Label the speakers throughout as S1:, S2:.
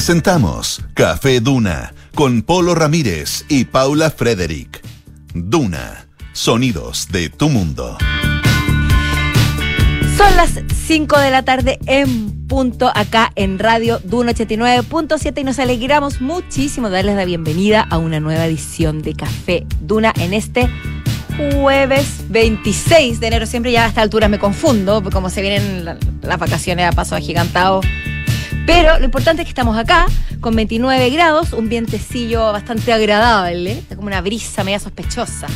S1: Presentamos Café Duna con Polo Ramírez y Paula Frederick. Duna, sonidos de tu mundo.
S2: Son las 5 de la tarde en punto acá en Radio Duna 89.7 y nos alegramos muchísimo de darles la bienvenida a una nueva edición de Café Duna en este jueves 26 de enero. Siempre ya a esta altura me confundo, como se vienen la- las vacaciones a paso agigantado. Pero lo importante es que estamos acá con 29 grados, un vientecillo bastante agradable, está como una brisa media sospechosa,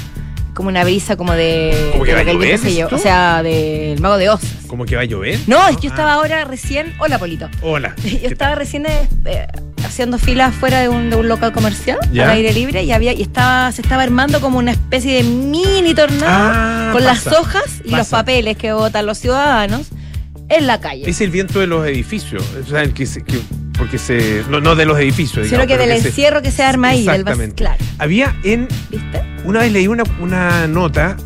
S2: como una brisa como de...
S3: ¿Como que
S2: de
S3: va a llover?
S2: O sea, del mago de Oz.
S3: ¿Cómo que va a llover?
S2: No, es que yo
S3: Ah,
S2: estaba ahora recién... Hola, Polito.
S3: Hola.
S2: Yo estaba recién eh, eh, haciendo fila fuera de un, de un local comercial
S3: Ya.
S2: al aire libre y había y estaba se estaba armando como una especie de mini tornado
S3: Ah,
S2: con las hojas y los papeles que votan los ciudadanos en la calle.
S3: Es el viento de los edificios. O sea, el que se- que- porque se. No, no de los edificios.
S2: Sino que del encierro que se arma ahí, del vas-
S3: Exactamente.
S2: claro,
S3: Había en.
S2: ¿viste?
S3: Una vez leí una, una nota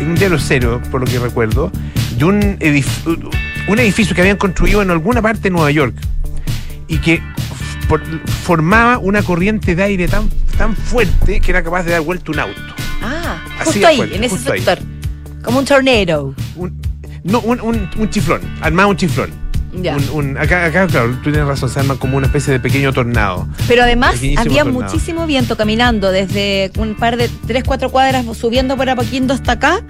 S3: en un diario cero, por lo que recuerdo, de un, edif- un edificio que habían construido en alguna parte de Nueva York y que por- formaba una corriente de aire tan, tan fuerte que era capaz de dar vuelta un auto.
S2: Ah,
S3: Así
S2: justo ahí,
S3: fuerte,
S2: en ese
S3: ahí.
S2: sector. Como un tornado.
S3: Un- no, un, un- un chiflón, armaba un chiflón.
S2: Ya.
S3: Un- un- acá, acá, claro, tú tienes razón, se arma como una especie de pequeño tornado.
S2: Pero además había
S3: tornado.
S2: muchísimo viento caminando desde un par de tres, cuatro cuadras subiendo por Apoquindo hasta acá.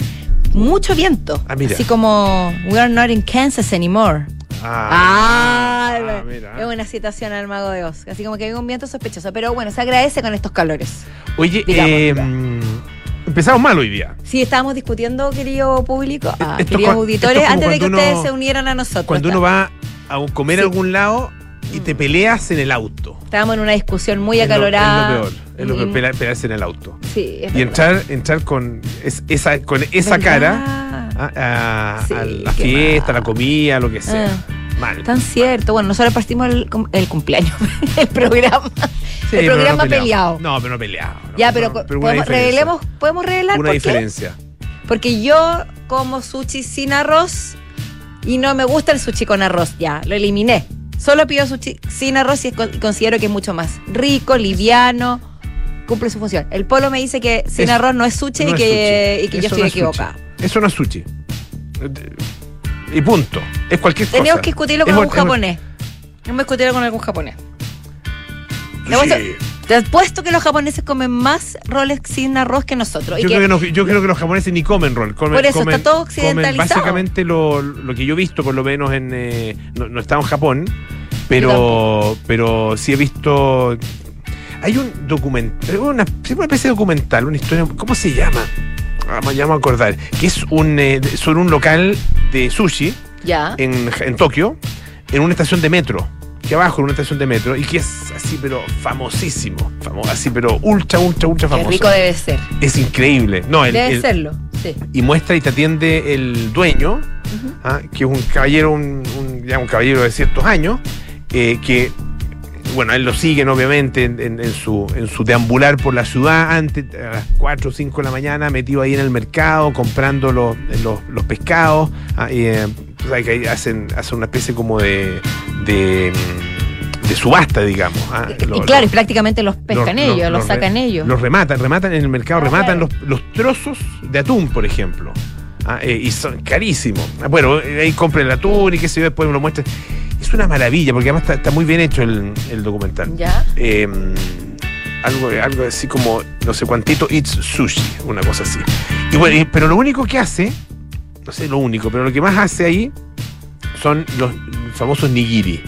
S2: Mucho viento.
S3: Ah, mira.
S2: Así como we are not in Kansas anymore. Ah,
S3: ah, mira.
S2: es una citación al mago de Oz. Así como que hay un viento sospechoso. Pero bueno, se agradece con estos calores.
S3: Oye,
S2: Digamos,
S3: eh, mm, empezamos mal hoy día.
S2: Sí, estábamos discutiendo, querido público, ah, queridos auditores, antes de que ustedes se unieran a nosotros.
S3: Cuando uno va a comer
S2: Sí.
S3: a algún lado y te peleas en el auto.
S2: Estábamos en una discusión muy
S3: Es lo-
S2: acalorada.
S3: Es lo peor. Es lo peor,
S2: Mm,
S3: pelearse en el auto.
S2: Sí, es
S3: Y
S2: verdad.
S3: entrar, entrar con es- esa, con esa
S2: ¿Verdad?
S3: cara a, a-
S2: Sí,
S3: a la fiesta, a la comida, lo que sea.
S2: Ah.
S3: Mal.
S2: Tan cierto. Bueno, nosotros partimos el, el cumpleaños, el programa.
S3: Sí,
S2: el
S3: pero no
S2: programa peleado.
S3: No, pero no peleado. no,
S2: ya, pero,
S3: no,
S2: podemos, revelemos, podemos revelar
S3: Una
S2: por qué?
S3: diferencia.
S2: Porque yo como sushi sin arroz y no me gusta el sushi con arroz. Ya, lo eliminé. Solo pido sushi sin arroz y considero que es mucho más rico, liviano, cumple su función. El polo me dice que sin arroz no es sushi
S3: No
S2: y que,
S3: sushi.
S2: y que yo estoy
S3: no
S2: equivocada.
S3: Eso no es sushi. Y punto. Es cualquier cosa.
S2: Tenemos que discutirlo con
S3: Es
S2: algún
S3: es
S2: japonés. Tenemos que discutirlo con algún japonés. Apuesto- Te apuesto que los japoneses comen más roles sin arroz que nosotros.
S3: Yo, creo que no- yo creo que los japoneses ni comen rol. Comen,
S2: Por eso,
S3: comen-
S2: está todo
S3: comen
S2: occidentalizado.
S3: básicamente lo, lo que yo he visto, por lo menos en. eh, no, no he estado en Japón, pero, pero sí he visto. Hay un documental, una, sí, una especie de documental, una historia. ¿Cómo se llama? Ah, me llamo a acordar. Que es un, eh, sobre un local de sushi
S2: Ya.
S3: en, en Tokio, en una estación de metro. Que abajo, en una estación de metro, y que es así, pero famosísimo. Famo- así, pero ultra, ultra, ultra
S2: Qué
S3: famoso.
S2: rico debe ser.
S3: Es increíble. No, el,
S2: debe
S3: el-
S2: serlo. Sí.
S3: y muestra y te atiende el dueño, ah, que es un caballero, un, un- ya un caballero de ciertos años, eh, que bueno, él lo siguen obviamente en, en- en su, en su deambular por la ciudad antes, a las 4 o 5 de la mañana, metido ahí en el mercado, comprando los, los, los pescados. ah, y, eh, ahí hacen, hacen una especie como de, de, de subasta, digamos. ah,
S2: Y
S3: lo-
S2: claro,
S3: lo-
S2: y prácticamente los pescan
S3: los-
S2: ellos,
S3: los-
S2: los,
S3: los re-
S2: sacan ellos.
S3: los rematan, rematan en el mercado,
S2: Ah,
S3: rematan
S2: claro.
S3: los, los trozos de atún, por ejemplo. Ah, eh, y son carísimos. Bueno, eh, ahí compren el atún y qué sé yo, después me lo muestran. Es una maravilla, porque además está, está muy bien hecho el, el documental.
S2: ¿Ya?
S3: Eh, algo, algo así como, no sé cuántito, It's Sushi, una cosa así. Y bueno, pero lo único que hace, no sé lo único, pero lo que más hace ahí son los famosos nigiri.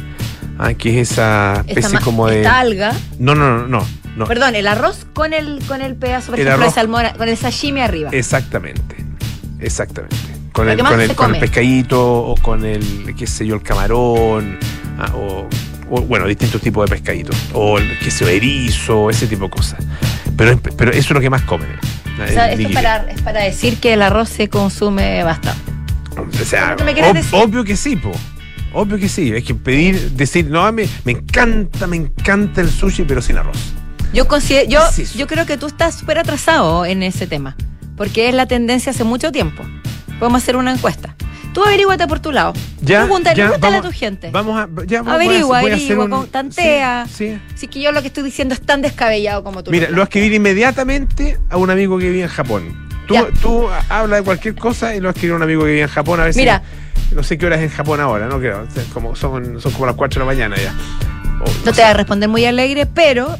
S3: ah, que es esa especie como de.
S2: esta alga.
S3: No, no, no, no. no.
S2: Perdón, el arroz con el, con el pedazo, por
S3: El
S2: ejemplo,
S3: arroz-
S2: de salmón, con el sashimi arriba.
S3: Exactamente, exactamente. Con el, con, el, con el pescadito o con el, qué sé yo, el camarón, ah, o, o, bueno, distintos tipos de pescaditos, o el, qué sé yo, erizo, ese tipo de cosas. Pero, pero eso es lo que más comen. eh,
S2: O sea,
S3: el
S2: esto para, es para decir que el arroz se consume bastante.
S3: O sea,
S2: ¿Qué me
S3: ob-
S2: decir?
S3: obvio que sí, po. Obvio que sí. Es que pedir, decir, no, me, me encanta, me encanta el sushi, pero sin arroz.
S2: Yo, considero, yo, creo que tú estás súper atrasado en ese tema, porque es la tendencia hace mucho tiempo. Podemos hacer una encuesta. Tú averíguate por tu lado.
S3: Ya,
S2: Pregúntale,
S3: ya, vamos-
S2: a tu gente.
S3: Vamos a. Ya,
S2: Averigua,
S3: a
S2: averigua,
S3: un-
S2: tantea.
S3: Sí, sí.
S2: Que yo lo que estoy diciendo es tan descabellado como tú.
S3: Mira, lo
S2: planteas.
S3: escribí inmediatamente a un amigo que vive en Japón. Tú,
S2: Ya.
S3: tú hablas de cualquier cosa y lo escribí a un amigo que vive en Japón a ver
S2: Mira.
S3: No sé qué hora es en Japón ahora, no creo. Como, son, son como las 4 de la mañana ya. O,
S2: No te va a responder muy alegre, pero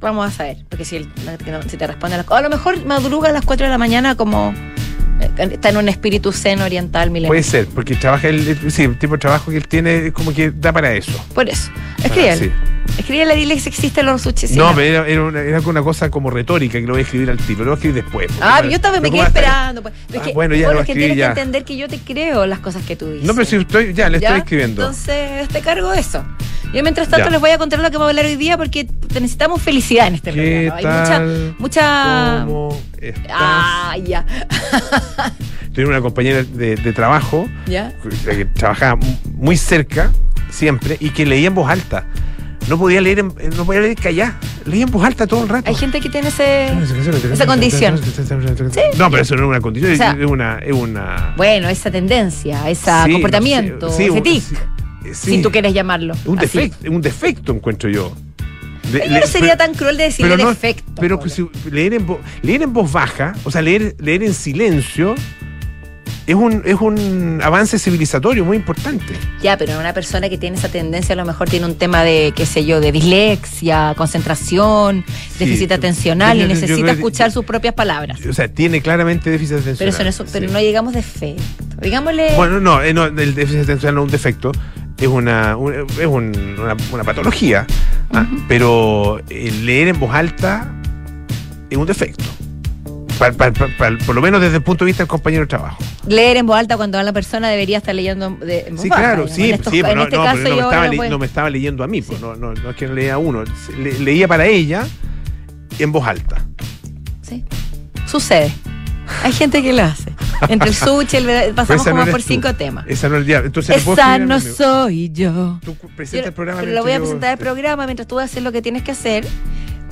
S2: vamos a saber. Porque si, el- no- si te responde a las A lo mejor madruga a las 4 de la mañana como. eh, Está en un espíritu zen oriental milenario.
S3: Puede ser, porque trabaja el, sí, el tipo de trabajo que él tiene es como que da para eso.
S2: Por eso. Escríbele.
S3: Ah, sí.
S2: Escríbele, dile si existen los sushi. sí,
S3: No, pero era, era una, era una cosa como retórica que lo voy a escribir al tiro. Lo voy a escribir después.
S2: Ah, yo también me quedé esperando. pues. Es
S3: Ah,
S2: que,
S3: bueno, ya
S2: bueno,
S3: lo
S2: es que tienes
S3: ya.
S2: que entender que yo te creo las cosas que tú dices.
S3: No, pero si estoy, ya, le
S2: ¿Ya?
S3: estoy escribiendo.
S2: Entonces, te cargo eso. Yo mientras tanto
S3: Ya.
S2: les voy a contar lo que vamos a hablar hoy día porque necesitamos felicidad en este
S3: ¿Qué
S2: programa. Hay mucha,
S3: tal?
S2: mucha.
S3: ¿Cómo estás?
S2: Ah, ya.
S3: Tengo una compañera de, de trabajo
S2: ¿Ya?
S3: que trabajaba muy cerca siempre y que leía en voz alta. No podía leer, en- no podía leer callada. Leía en voz alta todo el rato.
S2: Hay gente que tiene ese, esa condición.
S3: No, pero eso no es una condición,
S2: O sea,
S3: es una, es una
S2: Bueno, esa tendencia, ese
S3: Sí,
S2: comportamiento,
S3: no sé, sí,
S2: ese tic,
S3: sí, sí.
S2: si tú quieres llamarlo.
S3: un
S2: así.
S3: defecto, un defecto encuentro yo. De- le-
S2: no sería
S3: pero-
S2: tan cruel de
S3: no-
S2: defecto.
S3: Pero que si- leer, en leer en voz baja, o sea, leer, leer en silencio, es un, es un avance civilizatorio muy importante.
S2: Ya, pero una persona que tiene esa tendencia a lo mejor tiene un tema de, qué sé yo, de dislexia, concentración, déficit atencional
S3: Yo-
S2: y
S3: yo-
S2: necesita escuchar sus propias palabras.
S3: O sea, tiene claramente déficit atencional.
S2: Pero, eso no es- pero
S3: sí.
S2: no llegamos defecto. Digámosle.
S3: Bueno, no, eh, no, el déficit atencional no es un defecto, es una, un- es un- una, una patología. ah, Pero el leer en voz alta es un defecto. Pa- pa- pa- pa- por lo menos desde el punto de vista del compañero de trabajo.
S2: leer en voz alta cuando la persona debería estar leyendo en- de, en voz
S3: Sí,
S2: baja,
S3: claro,
S2: digamos.
S3: sí,
S2: En, estos-
S3: sí,
S2: en
S3: pero no,
S2: este
S3: no,
S2: caso
S3: pero no me, estaba,
S2: no
S3: me leyendo a mí, pues,
S2: Sí.
S3: no, no, no es que no leía a uno, le- leía para ella en voz alta.
S2: Sí. Sucede. Hay gente que lo hace. Entre el sushi, el, pasamos como por
S3: tú.
S2: cinco temas.
S3: Esa no es el diablo. Entonces, ¿le puedo
S2: Esa no soy yo.
S3: Tú presenta
S2: Yo-
S3: el programa.
S2: pero lo voy a
S3: mientras yo-
S2: presentar el programa mientras tú haces lo que tienes que hacer.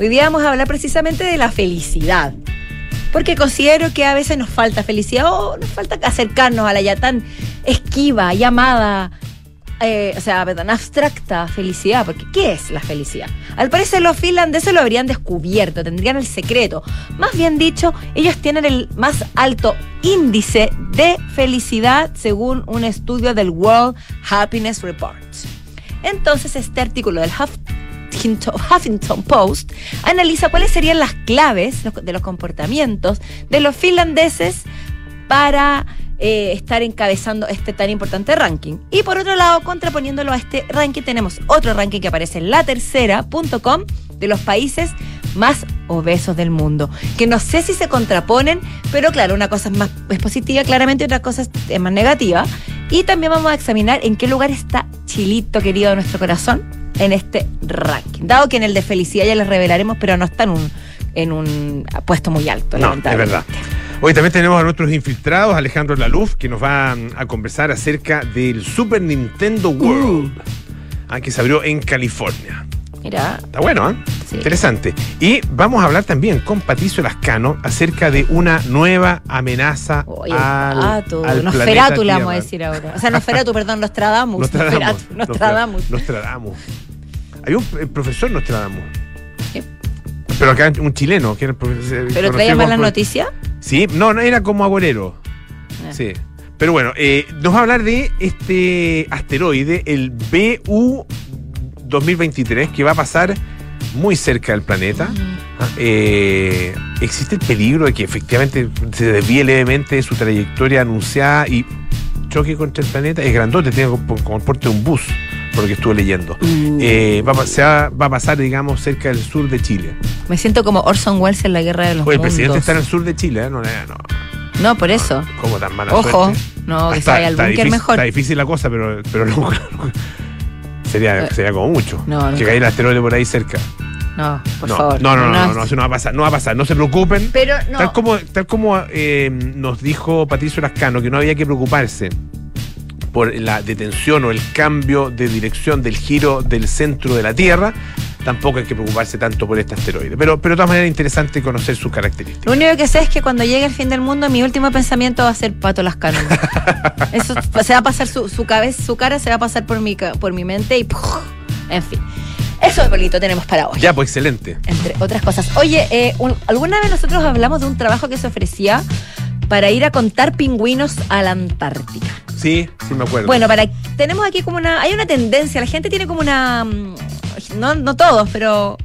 S2: Hoy día vamos a hablar precisamente de la felicidad. Porque considero que a veces nos falta felicidad o nos falta acercarnos a la ya tan esquiva, llamada, eh, o sea, perdón, abstracta felicidad. Porque, ¿qué es la felicidad? Al parecer los finlandeses lo habrían descubierto, tendrían el secreto. Más bien dicho, ellos tienen el más alto índice de felicidad según un estudio del World Happiness Report. Entonces, este artículo del Huffington, Post analiza cuáles serían las claves de los comportamientos de los finlandeses para eh, estar encabezando este tan importante ranking. Y por otro lado, contraponiéndolo a este ranking, tenemos otro ranking que aparece en la tercera.com de los países más obesos del mundo. Que no sé si se contraponen, pero claro, una cosa es más es positiva claramente, otra cosa es, es más negativa. Y también vamos a examinar en qué lugar está Chilito, querido de nuestro corazón, en este ranking. Dado que en el de felicidad ya les revelaremos, pero no está en un, en un puesto muy alto.
S3: No, es
S2: lamentablemente.
S3: verdad. Hoy también tenemos a nuestros infiltrados, Alejandro Laluf, que nos va a conversar acerca del Super Nintendo World, ah, que se abrió en California.
S2: Mira,
S3: Está bueno, ¿eh?
S2: Sí.
S3: Interesante. Y vamos a hablar también con Patricio Lascano acerca de una nueva amenaza
S2: oye,
S3: al,
S2: Pato,
S3: al
S2: Nosferatu
S3: planeta
S2: le vamos a decir ahora. O sea, Nosferatu, perdón, Nostradamus.
S3: Nostradamus.
S2: Nosferatu, Nostradamus.
S3: Nostradamus. Hay un eh, profesor Nostradamus.
S2: Sí.
S3: Pero acá un chileno, que era profesor.
S2: ¿Pero traía malas noticias?
S3: Sí, no, no era como agorero.
S2: Ah.
S3: Sí. Pero bueno, eh, nos va a hablar de este asteroide, el BU 2023, que va a pasar muy cerca del planeta. Ah, eh, existe el peligro de que efectivamente se desvíe levemente de su trayectoria anunciada y choque contra el planeta. Es grandote, tiene como, como el porte de un bus, por lo que estuve leyendo.
S2: Uh,
S3: Eh, va, se va, va a pasar, digamos, cerca del sur de Chile.
S2: me siento como Orson Welles en la guerra de los
S3: Oye, el
S2: mundos.
S3: presidente está en el sur de Chile, ¿eh? No, no, no.
S2: No, por eso.
S3: ¿Cómo tan mala
S2: Ojo,
S3: suerte?
S2: no, que
S3: Está-
S2: se vaya al búnker mejor.
S3: Está difícil la cosa, pero, pero no, sería,
S2: Eh,
S3: sería como mucho.
S2: no,
S3: que caiga el asteroide por ahí cerca.
S2: No, por
S3: no,
S2: favor.
S3: no, no, no, no, no, eso no va a pasar, no va a pasar, no se preocupen.
S2: Pero no.
S3: Tal como, tal como eh, nos dijo Patricio Lascano, que no había que preocuparse por la detención o el cambio de dirección del giro del centro de la Tierra, tampoco hay que preocuparse tanto por este asteroide. Pero, pero de todas maneras es interesante conocer sus características.
S2: Lo único que sé es que cuando llegue el fin del mundo, mi último pensamiento va a ser Pato Lascano. Eso se va a pasar su, su cabeza, su cara se va a pasar por mi, por mi mente y en fin. Eso Polito tenemos para hoy.
S3: Ya, pues excelente.
S2: Entre otras cosas. Oye, eh, un- alguna vez nosotros hablamos de un trabajo que se ofrecía para ir a contar pingüinos a la Antártica.
S3: Sí, sí me acuerdo.
S2: Bueno, para tenemos aquí como una hay una tendencia, la gente tiene como una mm, no no todos, pero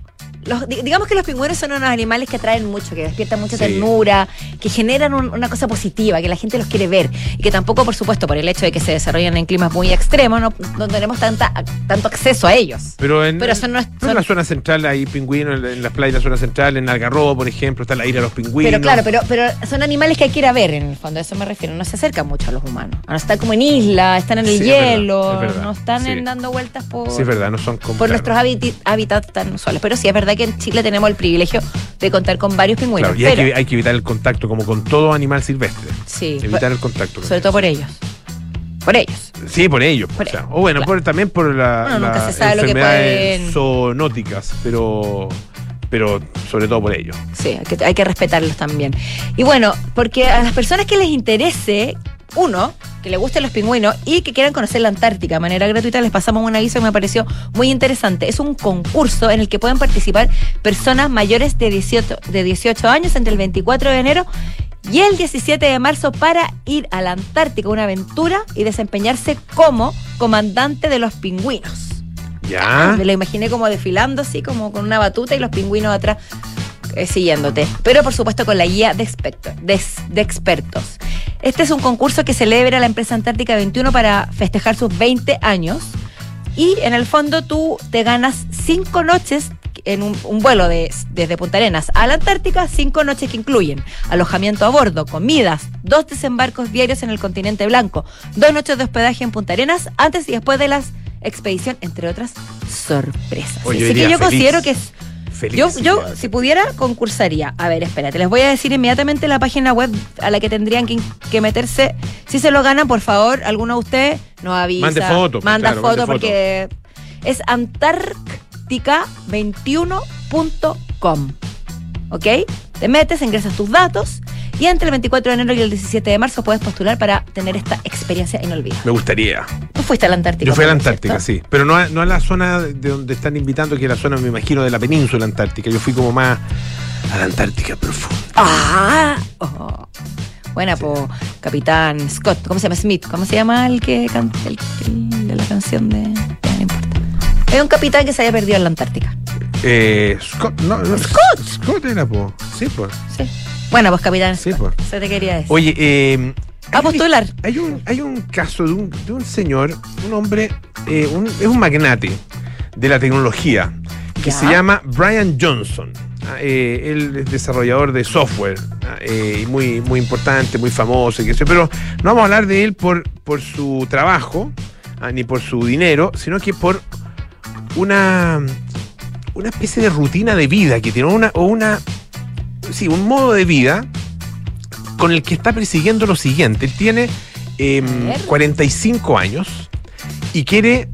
S2: los- di- digamos que los pingüinos son unos animales que atraen mucho, que despiertan mucha
S3: Sí.
S2: ternura, que generan un- una cosa positiva, que la gente los quiere ver y que tampoco, por supuesto, por el hecho de que se desarrollan en climas muy extremos, no, no tenemos tanta, tanto acceso a ellos.
S3: Pero en,
S2: Pero son nues-
S3: en
S2: son-
S3: la zona central hay pingüinos, en, las playas de la zona central, en Algarrobo, por ejemplo, está la isla de los pingüinos.
S2: Pero claro, pero, pero son animales que hay que ir a ver en el fondo, a eso me refiero. No se acercan mucho a los humanos. No están como en isla, están en el
S3: Sí, es verdad,
S2: hielo,
S3: es verdad,
S2: no están
S3: sí.
S2: en- dando vueltas por,
S3: Sí, es verdad, no son como.
S2: por
S3: claro.
S2: nuestros hábitats tan usuales. Pero sí, es verdad que en Chile tenemos el privilegio de contar con varios pingüinos.
S3: Claro, y hay
S2: pero,
S3: que, hay que evitar el contacto, como con todo animal silvestre.
S2: sí,
S3: Evitar el contacto. con
S2: sobre todo por ellos. Por ellos.
S3: Sí, por ellos.
S2: Por
S3: o, sea,
S2: ellos,
S3: o bueno,
S2: claro.
S3: por- también por la,
S2: Bueno,
S3: las enfermedades
S2: pueden-
S3: zoonóticas, pero, pero sobre todo por ellos.
S2: Sí, hay que, hay que respetarlos también. Y bueno, porque a las personas que les interese, uno, que les gusten los pingüinos y que quieran conocer la Antártica de manera gratuita, les pasamos un aviso que me pareció muy interesante. Es un concurso en el que pueden participar personas mayores de 18, de 18 años entre el 24 de enero y el 17 de marzo para ir a la Antártica, una aventura y desempeñarse como comandante de los pingüinos.
S3: ¿Ya?
S2: Me lo imaginé como desfilando así, como con una batuta y los pingüinos atrás eh, siguiéndote. Pero por supuesto con la guía de, experto- de, de expertos. Este es un concurso que celebra la empresa Antártica 21 para festejar sus 20 años. Y en el fondo tú te ganas cinco noches en un, un vuelo de- desde Punta Arenas a la Antártica, cinco noches que incluyen alojamiento a bordo, comidas, dos desembarcos diarios en el continente blanco, dos noches de hospedaje en Punta Arenas, antes y después de las expedición, entre otras sorpresas.
S3: Oye,
S2: Así que yo
S3: feliz.
S2: considero que es
S3: Feliz.
S2: yo, yo, si pudiera, concursaría. A ver, espérate, les voy a decir inmediatamente la página web a la que tendrían que, que meterse. Si se lo ganan, por favor, alguno de ustedes nos avisa.
S3: Mande foto, pues,
S2: Manda
S3: claro,
S2: foto. porque es antártica21.com. ¿Ok? Te metes, ingresas tus datos y entre el 24 de enero y el 17 de marzo puedes postular para tener esta experiencia inolvidable.
S3: Me gustaría.
S2: Tú fuiste a la Antártica.
S3: Yo fui a la
S2: ¿no es
S3: Antártica,
S2: cierto?
S3: sí. Pero no a, no a la zona de donde están invitando, que es la zona, me imagino, de la península antártica. Yo fui como más a la Antártica profunda.
S2: Ah, oh. buena, po, Capitán Scott. ¿Cómo se llama? Smith. ¿Cómo se llama el que canta el, el de la canción de. Ya, no importa. Es un capitán que se había perdido en la Antártica.
S3: Eh, Scott, no, no, Scott. Scott era, po. Sí, pues.
S2: Sí. Bueno, pues Capitán
S3: Sí,
S2: Scott.
S3: pues.
S2: Se te quería decir.
S3: Oye, eh,
S2: A postular.
S3: Hay un, hay un caso de un, de un señor, un hombre, eh, un- es un magnate de la tecnología, que
S2: Ya.
S3: se llama Brian Johnson. Ah, eh, él es desarrollador de software, ah, eh, y muy, muy importante, muy famoso, y qué sé pero no vamos a hablar de él por, por su trabajo, ah, ni por su dinero, sino que por una, una especie de rutina de vida que tiene, una, o una, sí, un modo de vida con el que está persiguiendo lo siguiente. Él tiene em,
S2: A ver.
S3: 45 años y quiere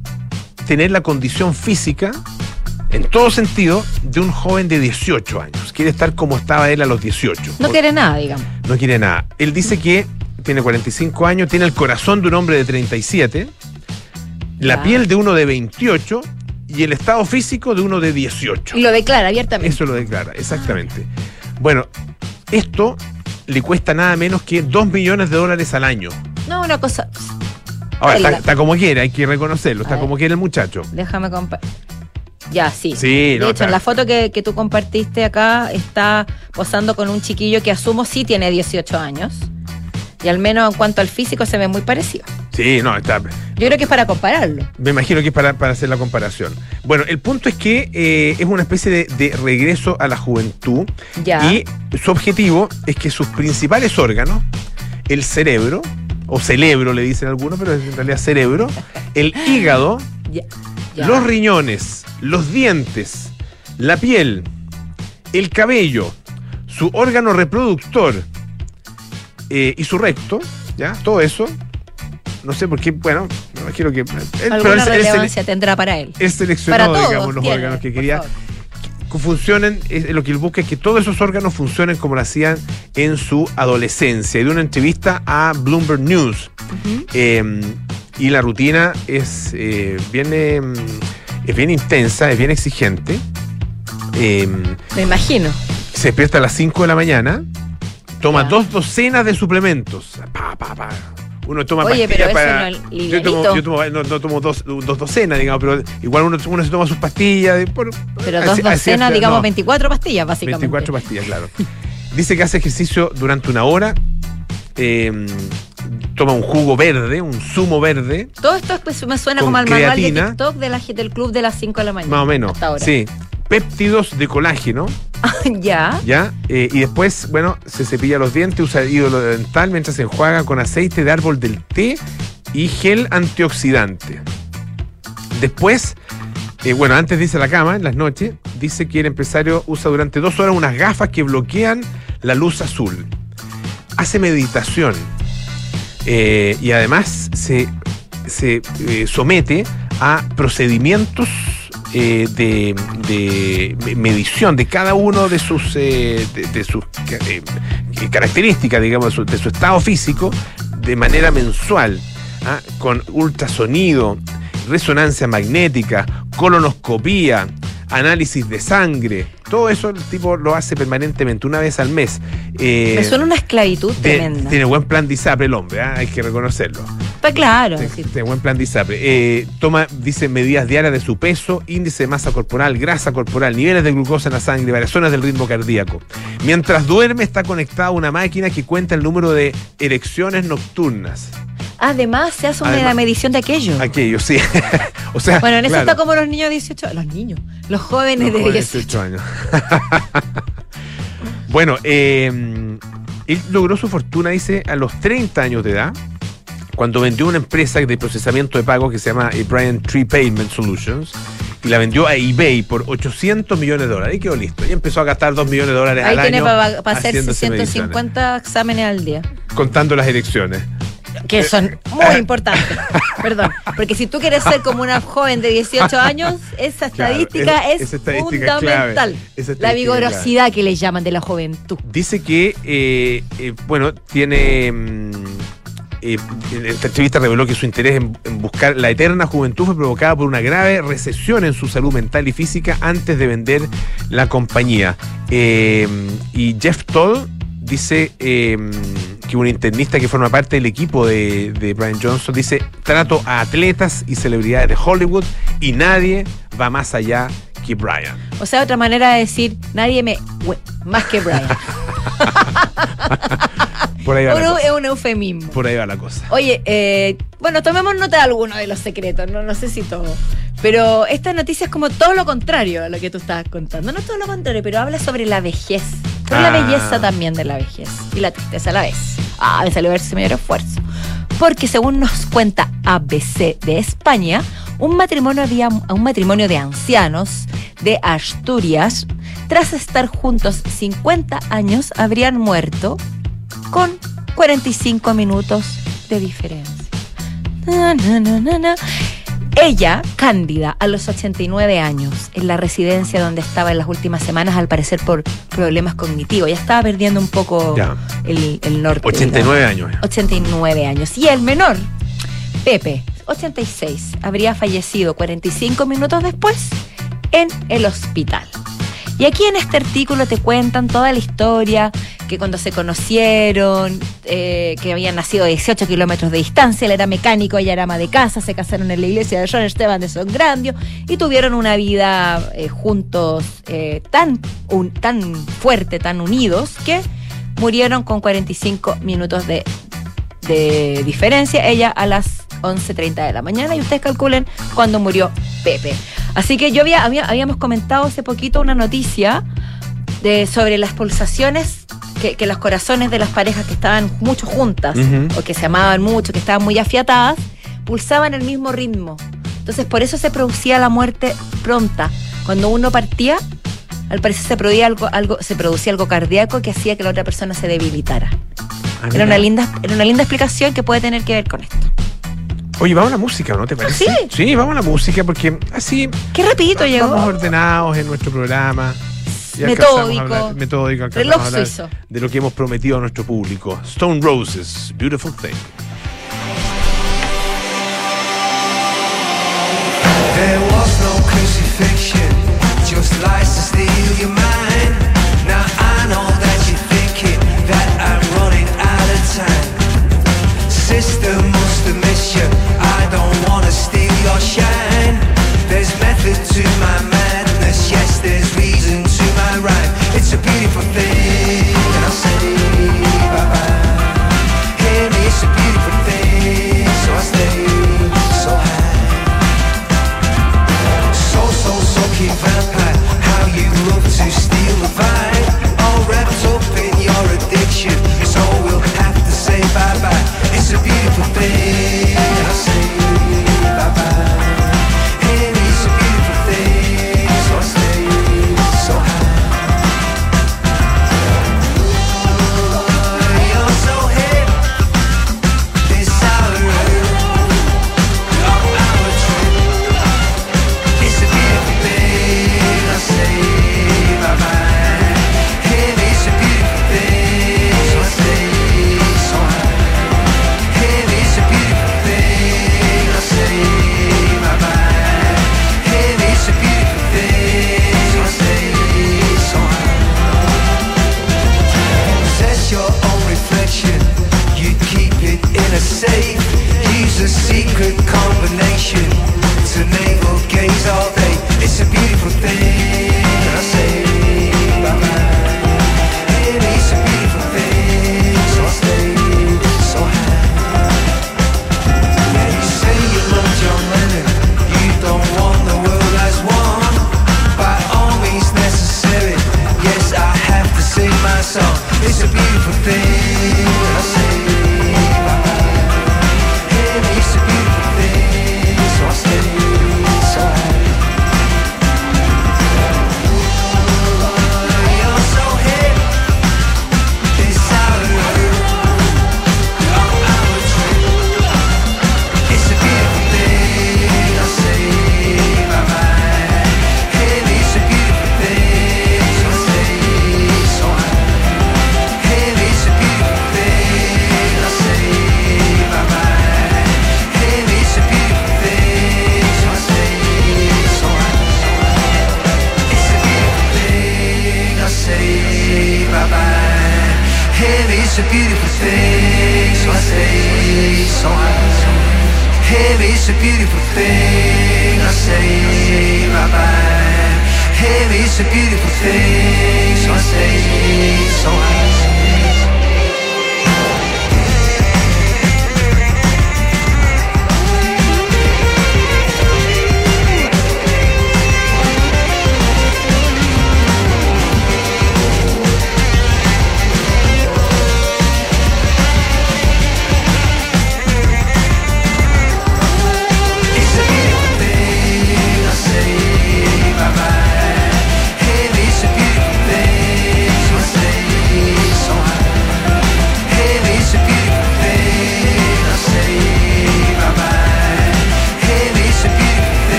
S3: tener la condición física, en todo sentido, de un joven de 18 años. Quiere estar como estaba él a los 18.
S2: no quiere nada, digamos.
S3: No quiere nada. Él dice que tiene 45 años, tiene el corazón de un hombre de 37, la piel de uno de 28 y el estado físico de uno de 18.
S2: Y lo declara abiertamente.
S3: Eso lo declara, exactamente. Bueno, esto le cuesta nada menos que 2 millones de dólares al año.
S2: No, una cosa.
S3: Ahora, está, como quiere, hay que reconocerlo, está como quiere el muchacho.
S2: Déjame compartir. Ya, sí.
S3: Sí,
S2: de
S3: no,
S2: hecho,
S3: está-
S2: en la foto que, que tú compartiste acá está posando con un chiquillo que asumo sí tiene 18 años. Y al menos en cuanto al físico se ve muy parecido.
S3: Sí, no, está.
S2: Yo creo que es para compararlo.
S3: Me imagino que es para, para hacer la comparación. Bueno, el punto es que eh, es una especie de, de regreso a la juventud
S2: Ya.
S3: y su objetivo es que sus principales órganos, el cerebro, o cerebro le dicen algunos, pero es en realidad cerebro, el hígado,
S2: Ya. ya.
S3: los riñones, los dientes, la piel, el cabello, su órgano reproductor eh, y su recto, ¿ya? Todo eso. No sé por qué, bueno, me imagino que. él- pero
S2: Alguna
S3: él-
S2: relevancia tendrá para él. Para todos
S3: digamos, los
S2: tiene,
S3: órganos que quería que funcionen, es- lo que él busca es que todos esos órganos funcionen como lo hacían en su adolescencia. Y de una entrevista a Bloomberg News. Eh, y la rutina es eh, bien, eh, es bien intensa, es bien exigente. Eh,
S2: Me imagino.
S3: se despierta a las 5 de la mañana, toma dos docenas de suplementos. Pa, pa, pa. Uno toma
S2: Oye,
S3: pastillas
S2: pero eso
S3: para.
S2: no
S3: yo tomo, yo tomo- no, no tomo dos, dos docenas, digamos, pero igual uno, uno se toma sus pastillas. por-
S2: Pero dos docenas, digamos
S3: no,
S2: 24 pastillas, básicamente.
S3: 24 pastillas, claro. Dice que hace ejercicio durante una hora. eh, toma un jugo verde, un zumo verde,
S2: Todo esto pues, me suena como al manual de. TikTok de la, del club de las 5 de la mañana.
S3: más o menos.
S2: Hasta ahora.
S3: Sí. Péptidos de colágeno,
S2: ya.
S3: ¿ya? Eh, y después, bueno, se cepilla los dientes, usa ídolo dental mientras se enjuaga con aceite de árbol del té y gel antioxidante. Después, eh, bueno, antes dice la cama, en las noches, dice que el empresario usa durante dos horas unas gafas que bloquean la luz azul. Hace meditación eh, y además se, se somete a procedimientos eh, de, de me- medición de cada uno de sus, eh, de, de sus eh, características, digamos, de su, de su estado físico de manera mensual, ¿ah? con ultrasonido, resonancia magnética, colonoscopía, análisis de sangre. Todo eso el tipo lo hace permanentemente, una vez al mes. Eh,
S2: Me suena una esclavitud
S3: de-
S2: tremenda.
S3: tiene buen plan de ISAPRE el hombre, ¿ah? hay que reconocerlo.
S2: Está claro.
S3: Tiene,
S2: sí.
S3: buen plan de ISAPRE. Eh, toma, dice, medidas diarias de su peso, índice de masa corporal, grasa corporal, niveles de glucosa en la sangre, variaciones del ritmo cardíaco. Mientras duerme está conectada a una máquina que cuenta el número de erecciones nocturnas.
S2: Además, se hace una medición de aquello.
S3: Aquello, sí. o sea,
S2: Bueno, en eso
S3: claro,
S2: está como los niños de 18 Los niños. Los jóvenes
S3: los
S2: de
S3: jóvenes
S2: 18.
S3: 18 años. bueno, eh, él logró su fortuna, dice, a los 30 años de edad, cuando vendió una empresa de procesamiento de pagos que se llama eh, Bryant Tree Payment Solutions y la vendió a eBay por 800 millones de dólares. Y quedó listo. Y empezó a gastar 2 millones de dólares
S2: Ahí
S3: al
S2: tiene
S3: año
S2: para hacerse
S3: haciéndose mediciones,
S2: 150 exámenes al día.
S3: contando las elecciones.
S2: Que son muy importantes. Perdón. Porque si tú quieres ser como una joven de 18 años, esa
S3: Claro,
S2: estadística
S3: es-
S2: es,
S3: esa estadística
S2: fundamental.
S3: Esa
S2: La vigorosidad que le llaman de la juventud.
S3: Dice que, eh, eh, bueno, tiene. mm, eh, esta entrevista reveló que su interés en, en buscar la eterna juventud fue provocada por una grave recesión en su salud mental y física antes de vender la compañía. Eh, y Jeff Toll dice eh, que un internista que forma parte del equipo de, de Brian Johnson dice: trato a atletas y celebridades de Hollywood y nadie va más allá que Brian.
S2: O sea, otra manera de decir, nadie me... Más que Brian.
S3: Por ahí va la cosa.
S2: es un eufemismo.
S3: Por ahí va la cosa.
S2: Oye, eh, bueno, tomemos nota de algunos de los secretos, no, no sé si todo. Pero esta noticia es como todo lo contrario a lo que tú estabas contando. No es todo lo contrario, pero habla sobre la vejez. Sobre
S3: Ah.
S2: la belleza también de la vejez. Y la tristeza a la vez. Ah, me salió a ver si mayor esfuerzo. Porque según nos cuenta ABC de España, un matrimonio, había, un matrimonio de ancianos de Asturias, tras estar juntos 50 años, habrían muerto con 45 minutos de diferencia. Na, na, na, na, na. Ella, Cándida, a los 89 años, en la residencia donde estaba en las últimas semanas, al parecer por problemas cognitivos. Ya estaba perdiendo un poco
S3: Ya.
S2: el, el norte.
S3: 89 años.
S2: digamos. 89 años. Y el menor, Pepe, 86, habría fallecido 45 minutos después en el hospital. Y aquí en este artículo te cuentan toda la historia, que cuando se conocieron, eh, que habían nacido a 18 kilómetros de distancia, él era mecánico, ella era ama de casa, se casaron en la iglesia de San Esteban de Songrandio y tuvieron una vida eh, juntos eh, tan, un- tan fuerte, tan unidos, que murieron con 45 minutos de, de diferencia, ella a las 11.30 de la mañana y ustedes calculen cuándo murió Pepe. Así que yo había, había- habíamos comentado hace poquito una noticia de, sobre las pulsaciones, que, que los corazones de las parejas que estaban mucho juntas o que se amaban mucho, que estaban muy afiatadas, pulsaban el mismo ritmo. Entonces por eso se producía la muerte pronta. Cuando uno partía, al parecer se producía algo, algo, se producía algo cardíaco que hacía que la otra persona se debilitara.
S3: Ah,
S2: Era una linda, era una linda explicación que puede tener que ver con esto.
S3: Oye, vamos a la música, ¿no te parece?
S2: ¿Sí?
S3: Sí, vamos a la música porque así
S2: Qué rapidito llegó.
S3: estamos ordenados en nuestro programa.
S2: Metódico.
S3: alcanzamos a hablar- metódico.
S2: Reloj suizo.
S3: De lo que hemos prometido a nuestro público. Stone Roses, Beautiful Thing.
S4: There was no crucifixion, just lies to steal your mind. Now I know shine. There's method to my madness, yes, there's reason to my rhyme. It's a beautiful thing, I say bye bye. Hear me, it's a beautiful thing, so I stay so high. So, so, so vampire How you love to steal the vibe All wrapped up in your addiction So we'll have to say bye-bye It's a beautiful thing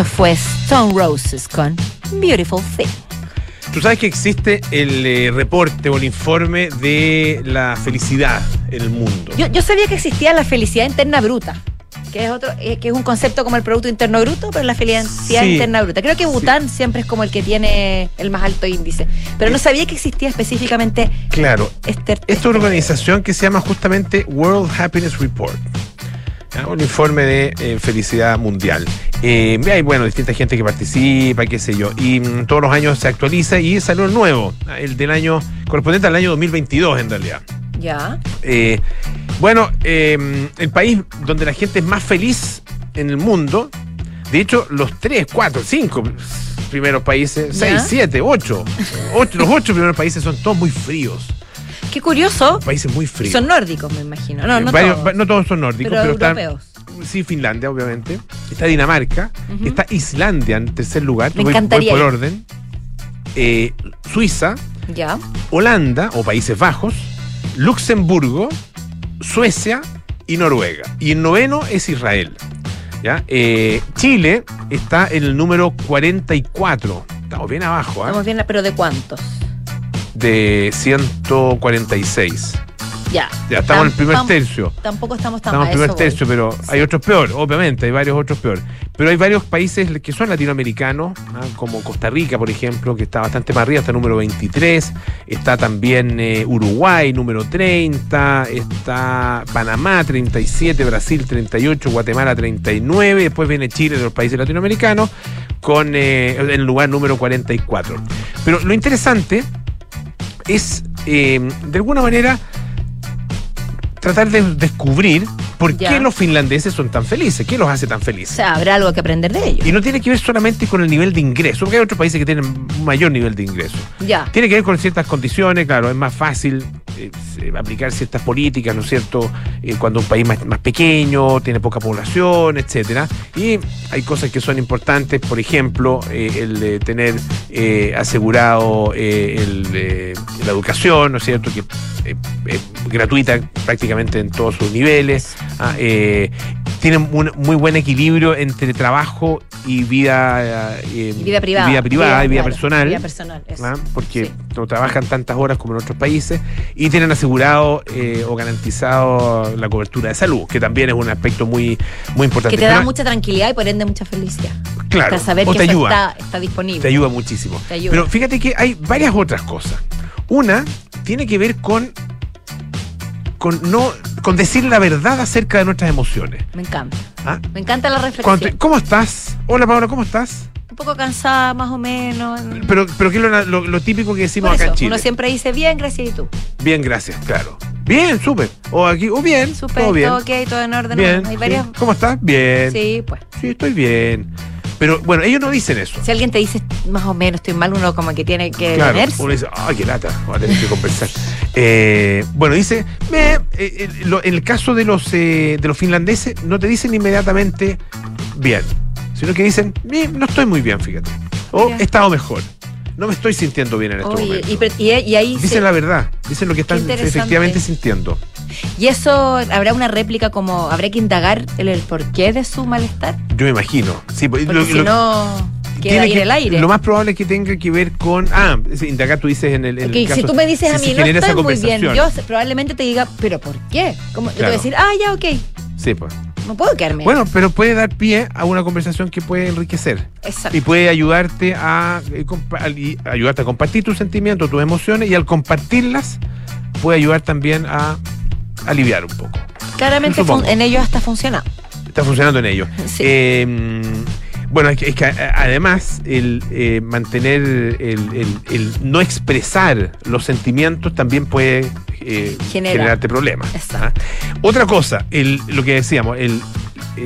S2: Eso fue Stone Roses con Beautiful Thing.
S3: Tú sabes que existe el eh, reporte o el informe de la felicidad en el mundo.
S2: Yo, yo sabía que existía la felicidad interna bruta, que es otro, eh, que es un concepto como el Producto Interno Bruto, pero la felicidad
S3: Sí.
S2: interna bruta. Creo que Bután siempre es como el que tiene el más alto índice, pero no sabía que existía específicamente
S3: Claro,
S2: este.
S3: Esta es una organización que se llama justamente World Happiness Report. Un informe de eh, felicidad mundial. Eh, hay, bueno, distinta gente que participa, qué sé yo. Y mm, todos los años se actualiza y salió el nuevo, el del año, correspondiente al año 2022 en realidad.
S2: Ya.
S3: Eh, bueno, eh, el país donde la gente es más feliz en el mundo, De hecho, los tres, cuatro, cinco primeros países,
S2: ¿Ya?
S3: seis, siete, ocho, ocho, los ocho primeros países son todos muy fríos.
S2: Qué curioso.
S3: Países muy fríos.
S2: Son nórdicos, me imagino. No, no
S3: Varios-
S2: todos.
S3: no todos son nórdicos,
S2: pero,
S3: pero, están. Sí, Finlandia, obviamente. Está Dinamarca. Está Islandia en tercer lugar.
S2: Me
S3: Voy- voy
S2: encantaría
S3: por orden. Eh, Suiza,
S2: Ya.
S3: Holanda o Países Bajos, Luxemburgo, Suecia y Noruega. Y el noveno es Israel. ¿ya? Eh, Chile está en el número 44. Estamos bien abajo, ¿ah?
S2: Estamos bien, pero ¿de cuántos?
S3: De 146.
S2: Ya.
S3: Ya estamos en el primer
S2: tam-
S3: tercio.
S2: Tampoco estamos tan
S3: Estamos en el primer
S2: voy.
S3: tercio, pero hay otros peor, obviamente, hay varios otros peor. Pero hay varios países que son latinoamericanos, ¿ah? como Costa Rica, por ejemplo, que está bastante más arriba, está número 23. Está también eh, Uruguay, número 30. Está Panamá, 37. Brasil, 38. Guatemala, 39. Después viene Chile de los países latinoamericanos, con eh, el lugar número 44. Pero lo interesante es, eh, de alguna manera, tratar de descubrir por
S2: Ya.
S3: qué los finlandeses son tan felices, qué los hace tan
S2: O
S3: felices.
S2: sea, habrá algo que aprender de ellos.
S3: Y no tiene que ver solamente con el nivel de ingreso, porque hay otros países que tienen un mayor nivel de ingreso.
S2: Ya.
S3: Tiene que ver con ciertas condiciones, claro, es más fácil eh, aplicar ciertas políticas, ¿no es cierto? Eh, cuando un país más, más pequeño, tiene poca población, etcétera. Y hay cosas que son importantes, por ejemplo, eh, el de tener eh, asegurado el, la educación, ¿no es cierto? Que es gratuita prácticamente en todos sus niveles. Ah, eh, tienen un muy buen equilibrio entre trabajo y vida, eh,
S2: Y vida privada.
S3: vida privada y vida
S2: claro,
S3: personal.
S2: Vida personal.
S3: ¿ah? porque
S2: Sí.
S3: no trabajan tantas horas como en otros países y tienen asegurado eh, o garantizado la cobertura de salud, que también es un aspecto muy, muy importante.
S2: Que te da
S3: Pero,
S2: mucha tranquilidad y por ende mucha felicidad.
S3: claro,
S2: saber
S3: o
S2: que
S3: te
S2: eso
S3: ayuda,
S2: está, está disponible.
S3: te ayuda muchísimo.
S2: Te ayuda.
S3: Pero fíjate que hay varias otras cosas. Una tiene que ver con con no con decir la verdad acerca de nuestras emociones.
S2: Me encanta.
S3: ¿ah?
S2: Me encanta la reflexión.
S3: te- ¿Cómo estás? Hola Paola, ¿cómo estás?
S2: Un poco cansada, más o menos.
S3: Pero, pero ¿qué es lo, lo- lo típico que decimos
S2: Por
S3: acá
S2: eso,
S3: en Chile?
S2: uno siempre dice bien, gracias y tú.
S3: Bien, gracias, claro. Bien, súper. O aquí, o bien,
S2: Súper,
S3: todo bien.
S2: todo ok, todo en orden.
S3: Bien.
S2: Hay varias.
S3: sí. ¿Cómo estás? Bien. Sí.
S2: Sí, pues.
S3: estoy bien. Pero bueno, ellos no dicen eso.
S2: Si alguien te dice más o menos estoy mal, uno como que tiene que
S3: Claro,
S2: detenerse.
S3: uno dice, ay, qué lata, voy a tener que conversar. Eh, bueno, dice, "Me", eh, eh, lo- en el caso de los, eh, de los finlandeses, no te dicen inmediatamente bien, sino que dicen, "Bien, no estoy muy bien, fíjate. O he estado mejor. No me estoy sintiendo bien en este
S2: Oye,
S3: momento.
S2: y, per- y- y ahí
S3: Dicen
S2: se-
S3: la verdad, dicen lo que están efectivamente sintiendo.
S2: y eso habrá una réplica como habrá que indagar el, el porqué de su malestar.
S3: Yo me imagino. Sí, pues,
S2: Porque
S3: lo-
S2: si
S3: lo-
S2: no queda ahí en
S3: que-
S2: el aire.
S3: Lo más probable es que tenga que ver con. Ah, indagar tú dices en el. en el
S2: Que si
S3: caso-
S2: tú me dices a mí no estoy muy bien, yo probablemente te diga, ¿pero por qué? Como, Yo te voy a
S3: Claro.
S2: decir, ah, ya, ok,
S3: Sí, pues.
S2: No puedo quedarme.
S3: Bueno, pero puede dar pie a una conversación que puede enriquecer
S2: Exacto.
S3: y puede ayudarte a, eh, ayudarte a compartir tus sentimientos, tus emociones y al compartirlas puede ayudar también a aliviar un poco.
S2: Claramente
S3: supongo.
S2: en ellos hasta funciona.
S3: Está funcionando en ello.
S2: Sí.
S3: Eh, bueno, es que, es que, a- además el eh, mantener el, el- el no expresar los sentimientos también puede eh,
S2: Genera.
S3: generarte problemas.
S2: Exacto.
S3: ¿ah? Otra cosa, el- lo que decíamos, el,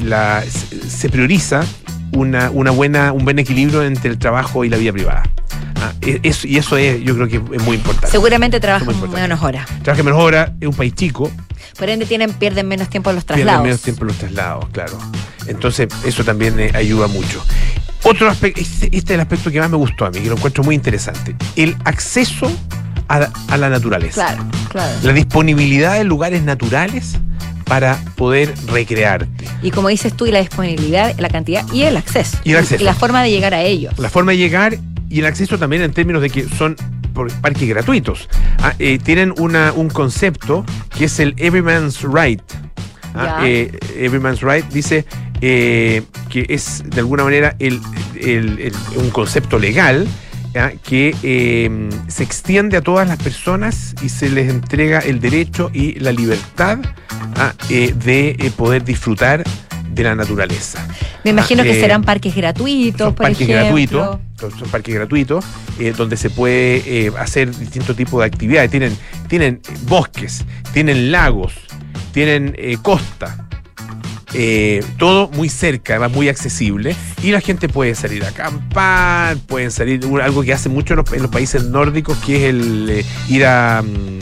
S3: la- se prioriza una, una buena, un buen equilibrio entre el trabajo y la vida privada. ¿ah? E- eso- y eso es, yo creo que es muy importante.
S2: Seguramente trabajan menos horas.
S3: Trabaja menos horas, es un país chico,
S2: Por ende tienen, pierden menos tiempo en los
S3: Pierden
S2: traslados.
S3: menos tiempo en los traslados, claro. Entonces, eso también eh, ayuda mucho. Otro aspecto, este, este es el aspecto que más me gustó a mí, que lo encuentro muy interesante. El acceso a, a la naturaleza.
S2: Claro, claro.
S3: La disponibilidad de lugares naturales para poder recrearte.
S2: Y como dices tú, y la disponibilidad, la cantidad y el acceso.
S3: Y el acceso.
S2: la forma de llegar a ellos.
S3: La forma de llegar y el acceso también en términos de que son parques gratuitos. Ah, eh, tienen una, un concepto que es el Everyman's Right. Ah, eh, Everyman's Right dice eh, que es de alguna manera el, el- el- un concepto legal que eh, se extiende a todas las personas y se les entrega el derecho y la libertad eh, de eh, poder disfrutar de la naturaleza.
S2: Me imagino
S3: Ah,
S2: que
S3: eh,
S2: serán parques gratuitos,
S3: son
S2: por
S3: parques
S2: ejemplo.
S3: gratuitos, son- parques gratuitos, eh, donde se puede eh, hacer distintos tipos de actividades. Tienen, tienen bosques, tienen lagos, tienen costa. todo muy cerca, además muy accesible, y la gente puede salir a acampar, pueden salir, algo que hace mucho en los, en los países nórdicos, que es el ir a... mm,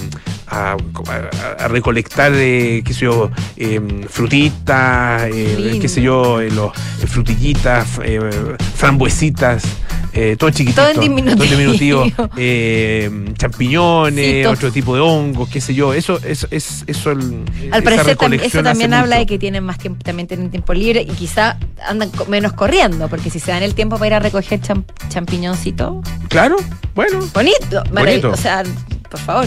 S3: a, a- a recolectar, eh, qué sé yo, em, frutitas, eh,
S2: Lindo.
S3: qué sé yo, eh, los, eh, frutillitas, eh, frambuesitas, eh, todo chiquitito.
S2: Todo en diminutivo.
S3: todo en diminutivo, eh, champiñones,
S2: Sí,
S3: otro tipo de hongos, qué sé yo. Eso, eso, es, eso el-
S2: Al parecer eso también habla de que tienen más tiempo, también tienen tiempo libre y quizá andan menos corriendo, porque si se dan el tiempo para ir a recoger cham- champiñoncito,
S3: Claro, bueno.
S2: bonito, maravilloso, o sea, por favor.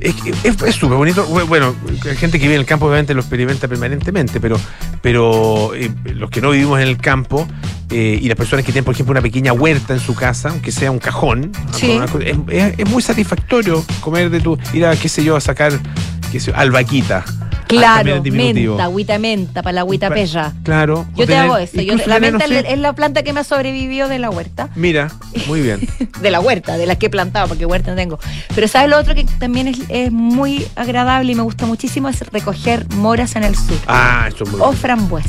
S3: Es que es es súper bonito. Bueno, la gente que vive en el campo obviamente lo experimenta permanentemente, pero, pero eh, los que no vivimos en el campo eh, y las personas que tienen, por ejemplo, una pequeña huerta en su casa, aunque sea un cajón,
S2: Sí.
S3: una cosa- es, es- es muy satisfactorio comer de tu, ir a, qué sé yo, a sacar, albaquita. Ah,
S2: Claro, menta, agüita menta, para la agüita perra.
S3: Claro.
S2: Yo te hago eso. Yo, la menta
S3: no sé,
S2: es la planta que me ha sobrevivido de la huerta.
S3: Mira, muy bien.
S2: De la huerta, de las que he plantado, porque huerta no tengo. Pero ¿sabes lo otro que también es, es muy agradable y me gusta muchísimo? Es recoger moras en el sur.
S3: Ah, eso es muy
S2: o
S3: bueno.
S2: frambuesa.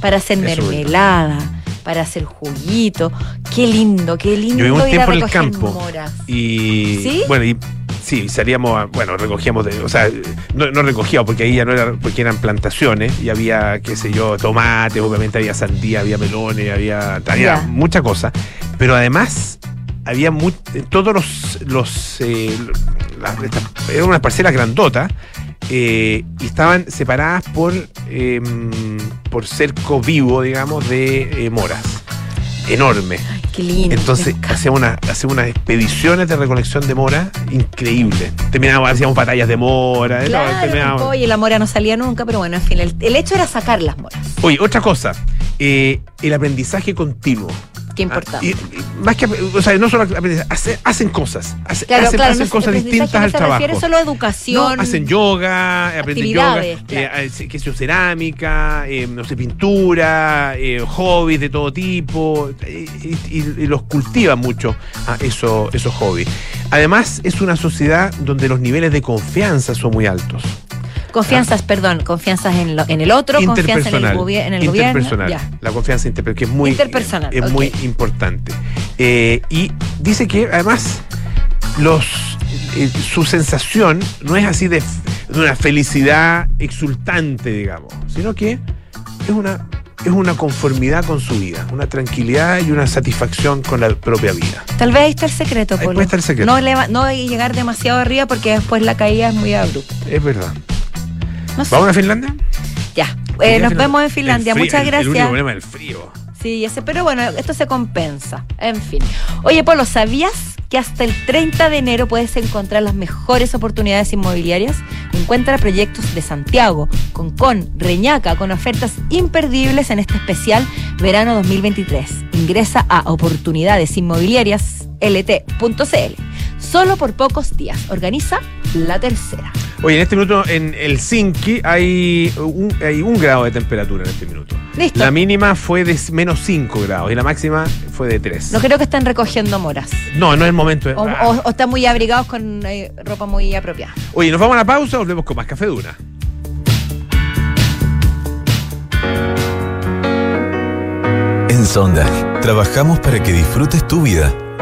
S2: Para hacer mermelada, para hacer juguito. Qué lindo, qué lindo
S3: Yo viví un tiempo en el campo.
S2: moras.
S3: Y
S2: ¿Sí?
S3: bueno, y sí, salíamos, a- bueno, recogíamos, de, o sea, no, no recogíamos porque ahí ya no era, porque eran plantaciones y había, qué sé yo, tomates, obviamente había sandía, había melones, había, había
S2: Ya.
S3: mucha cosa. Pero además había mu- todos los, los eh, las- estas- eran unas parcelas grandotas eh, y estaban separadas por, eh, por cerco vivo, digamos, de eh, moras. Enorme.
S2: Ay, qué lindo.
S3: Entonces hacíamos hacíamos unas expediciones de recolección de mora increíbles. Terminábamos, hacíamos batallas de mora. de todo,
S2: Claro, oye, la mora no salía nunca, pero bueno, en fin, el, el hecho era sacar las moras.
S3: Oye, otra cosa, eh, el aprendizaje continuo.
S2: Qué importante.
S3: Ah, y- y más que, o sea, no solo aprendizaje, hace- hacen cosas,
S2: Claro,
S3: hacen,
S2: claro,
S3: hacen
S2: no,
S3: cosas distintas
S2: no
S3: al
S2: se
S3: trabajo.
S2: refiere solo a educación.
S3: No, hacen yoga, aprenden yoga, eh,
S2: claro.
S3: eh, cerámica, eh, no sé, pintura, eh, hobbies de todo tipo, y, y- y los cultivan mucho a eso- esos hobbies. Además, es una sociedad donde los niveles de confianza son muy altos.
S2: Confianzas, perdón, confianzas en, lo- en el otro, confianza en el, gobi- en el gobierno.
S3: interpersonal.
S2: Ya.
S3: La confianza interpersonal, que es muy,
S2: Interpersonal,
S3: es muy importante. Eh, y dice que además los eh, su sensación no es así de, una felicidad exultante, digamos, sino que es una, es una conformidad con su vida, una tranquilidad y una satisfacción con la propia vida.
S2: Tal vez ahí está el secreto,
S3: Ahí
S2: Polo.
S3: puede estar el secreto.
S2: No, eleva- no llegar demasiado arriba porque después la caída es muy abrupta.
S3: Es verdad.
S2: No sé.
S3: ¿Vamos a Finlandia?
S2: Ya. Eh, nos vemos en Finlandia.
S3: El frío-
S2: Muchas
S3: el-
S2: gracias.
S3: El único problema es el frío.
S2: Sí, sé, pero bueno, esto se compensa. En fin. Oye, Polo, ¿sabías que hasta el 30 de enero puedes encontrar las mejores oportunidades inmobiliarias? Encuentra proyectos de Santiago, Concón, Reñaca, con ofertas imperdibles en este especial verano 2023. Ingresa a oportunidadesinmobiliarias.lt.cl. Solo por pocos días. Organiza la tercera.
S3: Oye, en este minuto en Helsinki hay un, hay un grado de temperatura en este minuto.
S2: Listo.
S3: La mínima fue de menos 5 grados y la máxima fue de 3.
S2: No creo que estén recogiendo moras.
S3: No, no es el momento. de-
S2: O,
S3: Ah.
S2: o- o están muy abrigados con eh, ropa muy apropiada.
S3: Oye, nos vamos a la pausa, volvemos con más Café Duna.
S5: En Sonda, trabajamos para que disfrutes tu vida,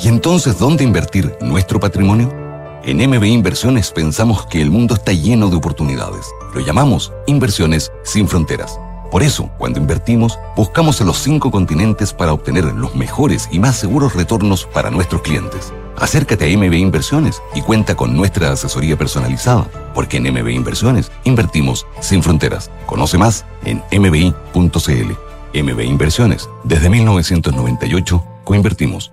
S6: ¿Y entonces dónde invertir nuestro patrimonio? En MB Inversiones pensamos que el mundo está lleno de oportunidades. Lo llamamos Inversiones sin Fronteras. Por eso, cuando invertimos, buscamos en los cinco continentes para obtener los mejores y más seguros retornos para nuestros clientes. Acércate a MB Inversiones y cuenta con nuestra asesoría personalizada, porque en MB Inversiones invertimos sin fronteras. Conoce más en mbi.cl. MB Inversiones. Desde 1998, coinvertimos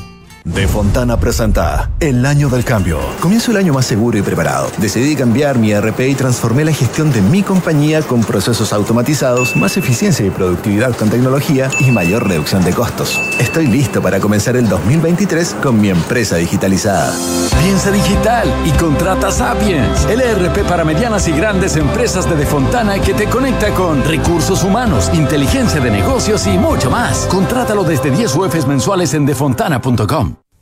S7: De Fontana presenta El Año del Cambio. Comienzo el año más seguro y preparado. Decidí cambiar mi RP y transformé la gestión de mi compañía con procesos automatizados, más eficiencia y productividad con tecnología y mayor reducción de costos. Estoy listo para comenzar el 2023 con mi empresa digitalizada.
S8: Piensa digital y contrata Sapiens, el ERP para medianas y grandes empresas de Defontana que te conecta con recursos humanos, inteligencia de negocios y mucho más. Contrátalo desde 10 UFs mensuales en defontana.com.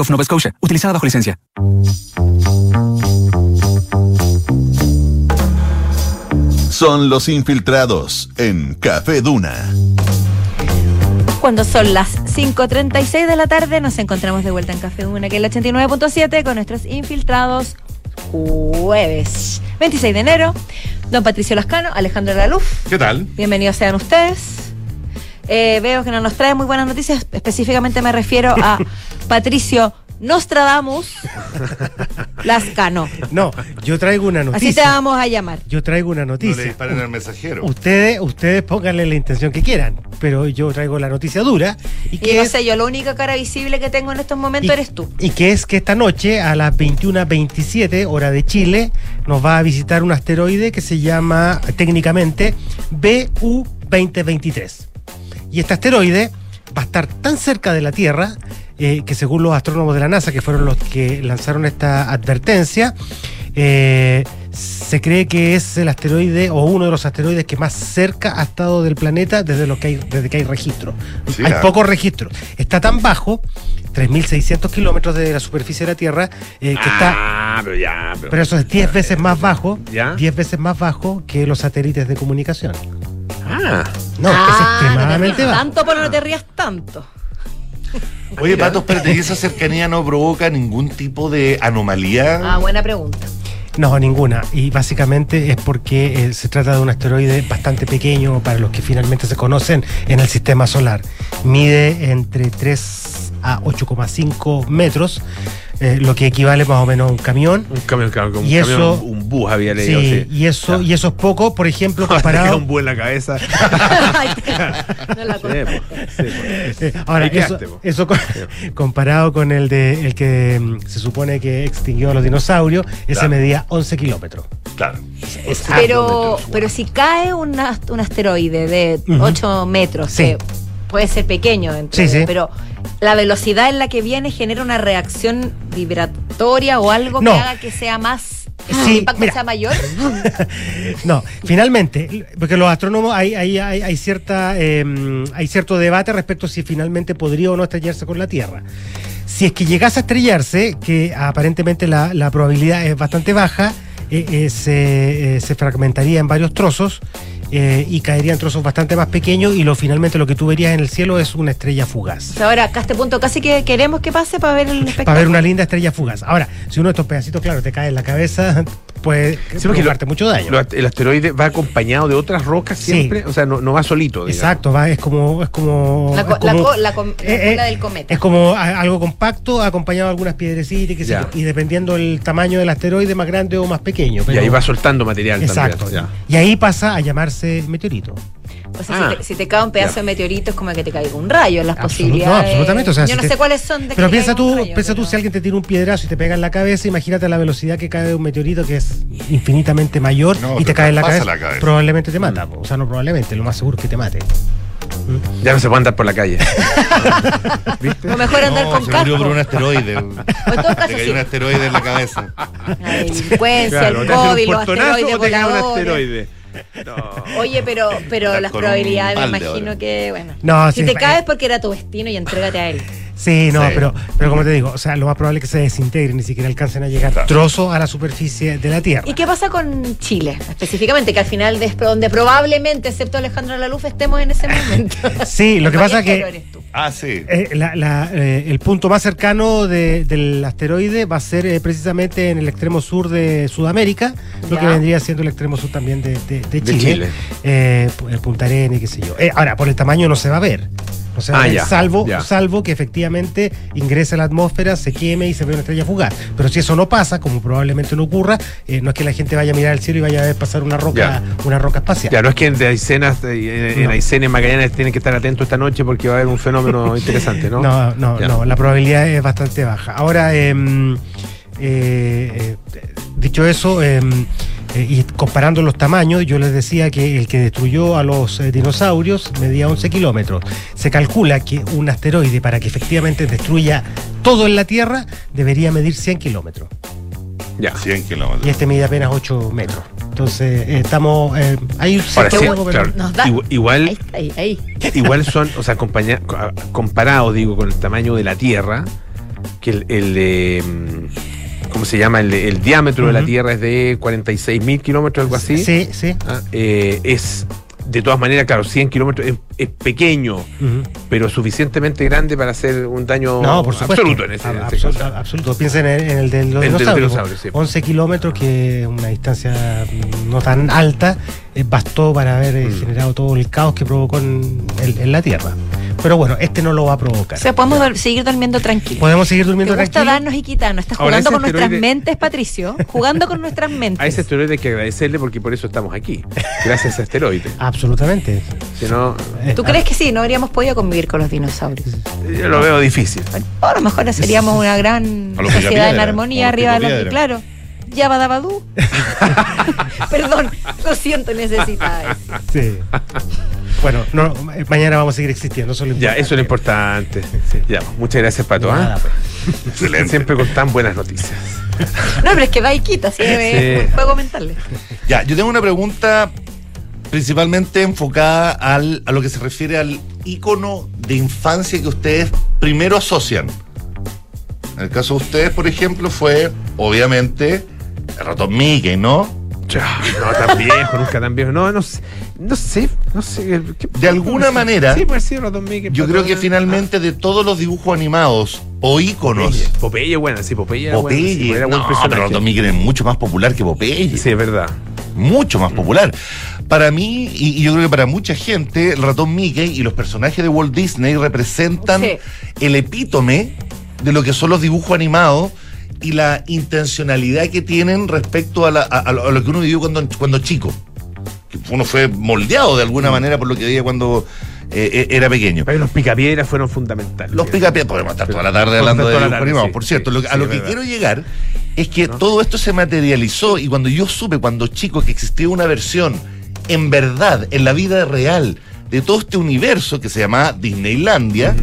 S9: Bank of Nova Scotia. Utilizada bajo licencia.
S1: Son los infiltrados en Café Duna.
S2: Cuando son las 5.36 de la tarde, nos encontramos de vuelta en Café Duna, que es el 89.7, con nuestros infiltrados jueves 26 de enero. Don Patricio Lascano, Alejandro Laluf.
S3: ¿Qué tal?
S2: Bienvenidos sean ustedes. Eh, veo que no nos trae muy buenas noticias. Específicamente me refiero a Patricio Nostradamus Lascano.
S10: No, yo traigo una
S2: Así te
S10: noticia.
S2: vamos a llamar.
S10: Yo traigo una
S11: No le
S10: noticia.
S11: disparen al mensajero.
S10: Ustedes, ustedes pónganle la intención que quieran, pero yo traigo la noticia dura y
S2: Y
S10: que
S2: no
S10: es
S2: sé, yo la única cara visible que tengo en estos momentos
S10: y-
S2: eres tú.
S10: Y que es que esta noche a las 21.27 hora de Chile nos va a visitar un asteroide que se llama técnicamente BU 2023. Y este asteroide va a estar tan cerca de la Tierra eh, que según los astrónomos de la NASA, que fueron los que lanzaron esta advertencia, eh, se cree que es el asteroide o uno de los asteroides que más cerca ha estado del planeta desde, lo que hay, desde que hay registro.
S11: Sí,
S10: hay
S11: ah.
S10: pocos registros. Está tan bajo, 3.600 kilómetros de la superficie de la Tierra, eh, que está...
S3: Ah, pero ya. Pero,
S10: Pero eso es 10 veces más bajo,
S3: ¿Ya?
S10: 10 veces más bajo que los satélites de comunicación.
S3: Ah,
S10: No,
S2: Ah,
S10: es
S2: no te
S10: extremadamente
S2: rías
S10: bajo.
S2: tanto, pero no te rías tanto.
S11: Oye, Pato, espérate, ¿y esa cercanía no provoca ningún tipo de anomalía?
S2: Ah, buena pregunta.
S10: No, ninguna. Y básicamente es porque eh, se trata de un asteroide bastante pequeño para los que finalmente se conocen en el sistema solar. Mide entre 3 a 8,5 metros, eh, lo que equivale más o menos a un camión.
S3: un camión, un, un
S10: Y eso-
S3: camión, un bus había leído.
S10: Sí,
S3: Sí,
S10: y eso, y eso es poco, por ejemplo, comparado.
S3: un bus en la cabeza.
S2: No la
S3: Sí, sí.
S10: Eh, Ahora, eso, eso co- comparado con el de el que mm, se supone que extinguió a los dinosaurios, ese medía 11 kilómetros.
S11: Claro.
S10: Es
S2: Pero, pero si cae un, ast- un asteroide de
S10: Ujú.
S2: 8 metros,
S10: Sí.
S2: que puede ser pequeño dentro
S10: Sí, sí.
S2: pero la velocidad en la que viene genera una reacción vibratoria o algo
S10: No.
S2: que haga que sea más.
S10: Sí,
S2: impacto
S10: mira.
S2: sea mayor.
S10: No, finalmente, porque los astrónomos hay, hay, hay, hay cierta, eh, hay cierto debate respecto a si finalmente podría o no estrellarse con la Tierra. Si es que llegase a estrellarse, que aparentemente la, la probabilidad es bastante baja, eh, eh, se, eh, se fragmentaría en varios trozos eh, y caería en trozos bastante más pequeños y lo finalmente lo que tú verías en el cielo es una estrella fugaz.
S2: O sea, ahora, acá a este punto casi que queremos que pase para ver el espectáculo.
S10: Para ver una linda estrella fugaz. Ahora, si uno de estos pedacitos, claro, te cae en la cabeza, puede
S3: Sí, porque
S10: provocarte mucho daño.
S3: Lo- el asteroide va acompañado de otras rocas
S10: Sí.
S3: siempre, o sea, no, no va solito. digamos.
S10: Exacto, va, es como, es como,
S2: La, co-
S10: es
S2: la
S10: como-
S2: co- la com- la
S10: eh, eh,
S2: cola del cometa.
S10: es como algo compacto acompañado de algunas piedrecitas, y dependiendo del tamaño del asteroide, más grande o más pequeño.
S3: Y ahí va soltando material
S10: Exacto.
S3: también. ya.
S10: Y ahí pasa a llamarse meteorito.
S2: O sea,
S3: Ah,
S2: si, te, si te cae un pedazo
S3: ya.
S2: de meteorito es como que te caiga un rayo, las
S10: Absolut-
S2: posibilidades.
S10: no, absolutamente. O sea,
S2: Yo
S10: si
S2: no
S10: te-
S2: sé cuáles son de
S10: Pero piensa tú,
S2: rayo,
S10: piensa tú si alguien te tira un piedrazo y te pega en la cabeza, imagínate la velocidad que cae de un meteorito que es infinitamente mayor
S11: No,
S10: y te
S11: te
S10: cae en la cabeza,
S11: la cabeza.
S10: probablemente te mata. po. O sea, no probablemente, lo más seguro es que te mate.
S3: Ya no se puede andar por la calle. ¿Viste?
S2: O mejor andar
S11: No,
S2: con
S11: se
S2: casco.
S11: murió por un asteroide.
S2: O en todo caso,
S11: Le cayó
S2: sí.
S11: un asteroide en la cabeza.
S2: La delincuencia,
S3: Claro,
S2: el COVID, los asteroides voladores.
S3: No.
S2: Oye, pero, pero las probabilidades, me imagino que, bueno.
S10: No,
S2: si
S10: sí,
S2: te caes porque era tu destino y entrégate a él.
S10: Sí, no,
S11: Sí.
S10: pero, pero como te digo, o sea, lo más probable es que se desintegre, ni siquiera alcancen a llegar
S11: Claro.
S10: trozos a la superficie de la Tierra.
S2: ¿Y qué pasa con Chile específicamente? Que al final, de donde probablemente, excepto Alejandro Laluf, estemos en ese momento.
S10: Sí, lo que pasa
S2: viajero
S10: que.
S11: Ah, sí.
S10: eh, la- la, eh, el punto más cercano de- del asteroide va a ser eh, precisamente en el extremo sur de Sudamérica, lo que vendría siendo el extremo sur también de, de- de
S3: De
S10: Chile,
S3: Chile.
S10: Eh, Punta Arenas y qué sé yo. Eh, ahora, por el tamaño no se va a ver. No se va
S3: Ah, ya,
S10: salvo,
S3: ya.
S10: salvo que efectivamente ingrese a la atmósfera, se queme y se ve una estrella fugaz. Pero si eso no pasa, como probablemente no ocurra, eh, no es que la gente vaya a mirar al cielo y vaya a ver pasar una roca, una roca espacial.
S3: Ya, no es que en Aysena, en,
S10: No.
S3: Aysena, en Magallanes tienen que estar atentos esta noche porque va a haber un fenómeno interesante, ¿no?
S10: No, no, no, la probabilidad es bastante baja. Ahora, em, eh, eh, dicho eso, em, eh, y comparando los tamaños, yo les decía que el que destruyó a los eh, dinosaurios medía 11 kilómetros. Se calcula que un asteroide, para que efectivamente destruya todo en la Tierra, debería medir 100 kilómetros.
S3: Ya.
S11: 100 kilómetros.
S10: Y este mide apenas 8 metros. Entonces, eh, estamos eh, ahí.
S3: Ahora
S10: sí,
S3: claro,
S2: Nos da-
S3: igual,
S2: Ahí, está, ahí, ahí.
S3: igual son, o sea, comparado, digo, con el tamaño de la Tierra, que el, el, eh, ¿cómo se llama? El, el diámetro de la. Tierra es de 46 mil kilómetros, algo así.
S10: Sí, sí.
S3: Ah, eh, es, de todas maneras, claro, 100 kilómetros es, es pequeño, pero suficientemente grande para hacer un daño
S10: No, por supuesto.
S3: absoluto en ese, en
S10: A-
S3: ese
S10: absoluto,
S3: caso.
S10: absoluto. Piensen en, en el de los
S3: El
S10: dinosaurios.
S3: dinosaurio, sí.
S10: 11 kilómetros, que es una distancia no tan alta, eh, bastó para haber eh,
S3: Mm.
S10: generado todo el caos que provocó en, en- en la Tierra. Pero bueno, este no lo va a provocar.
S2: O sea, podemos seguir durmiendo tranquilos.
S10: Podemos seguir
S2: Te
S10: durmiendo
S2: gusta
S10: tranquilos.
S2: darnos y quitarnos. Estás
S3: Ahora,
S2: jugando con nuestras mentes, Patricio. Jugando con nuestras mentes.
S3: A ese asteroide hay que agradecerle porque por eso estamos aquí. Gracias a ese asteroide.
S10: Absolutamente.
S3: Si no,
S10: Eh,
S2: ¿Tú crees que sí? No habríamos podido convivir con los dinosaurios.
S3: yo lo veo difícil.
S2: Bueno, a lo mejor seríamos una gran sociedad en armonía arriba de los claro. Yabadabadú. Perdón, lo siento, necesitaba eso.
S10: Sí. Bueno, no, eh, mañana vamos a seguir existiendo. Eso es lo
S3: Ya, eso es lo importante.
S10: Sí.
S3: Ya, muchas gracias, Pato. ¿ah?
S10: Nada, pues.
S11: Excelente.
S3: Siempre con tan buenas noticias.
S2: No, pero es que va y quita, así es
S3: Sí.
S2: juego mental.
S11: Ya, yo tengo una pregunta principalmente enfocada al, a lo que se refiere al ícono de infancia que ustedes primero asocian. En el caso de ustedes, por ejemplo, fue obviamente el ratón Mickey, ¿no?
S3: Ya, no, tan viejo, nunca tan viejo. No, no sé. No sé, no sé. ¿qué-
S11: De alguna manera,
S3: Sí, pues sí, Ratón Mickey.
S11: Yo creo que finalmente de todos los dibujos animados o íconos,
S3: Popeye. Popeye, bueno, sí, Popeye era bueno, sí,
S11: Popeye,
S3: era buen
S11: no, pero. Ratón Mickey es mucho más popular que Popeye.
S3: Sí, es verdad.
S11: mucho más popular. Para mí, y, y yo creo que para mucha gente, el ratón Mickey y los personajes de Walt Disney representan
S2: Sí.
S11: el epítome de lo que son los dibujos animados y la intencionalidad que tienen respecto a, la- a- a lo, a lo que uno vivió cuando, cuando chico. Que uno fue moldeado de alguna manera por lo que veía cuando eh, eh, era pequeño.
S3: Pero los picapiedras fueron fundamentales.
S11: Los picapiedras, podemos estar toda la tarde hablando de
S3: tarde,
S11: animados.
S3: sí,
S11: Por cierto,
S3: sí,
S11: lo que- a lo que quiero llegar es que todo esto se materializó y cuando yo supe, cuando chico, que existía una versión en verdad, en la vida real, de todo este universo que se llamaba Disneylandia,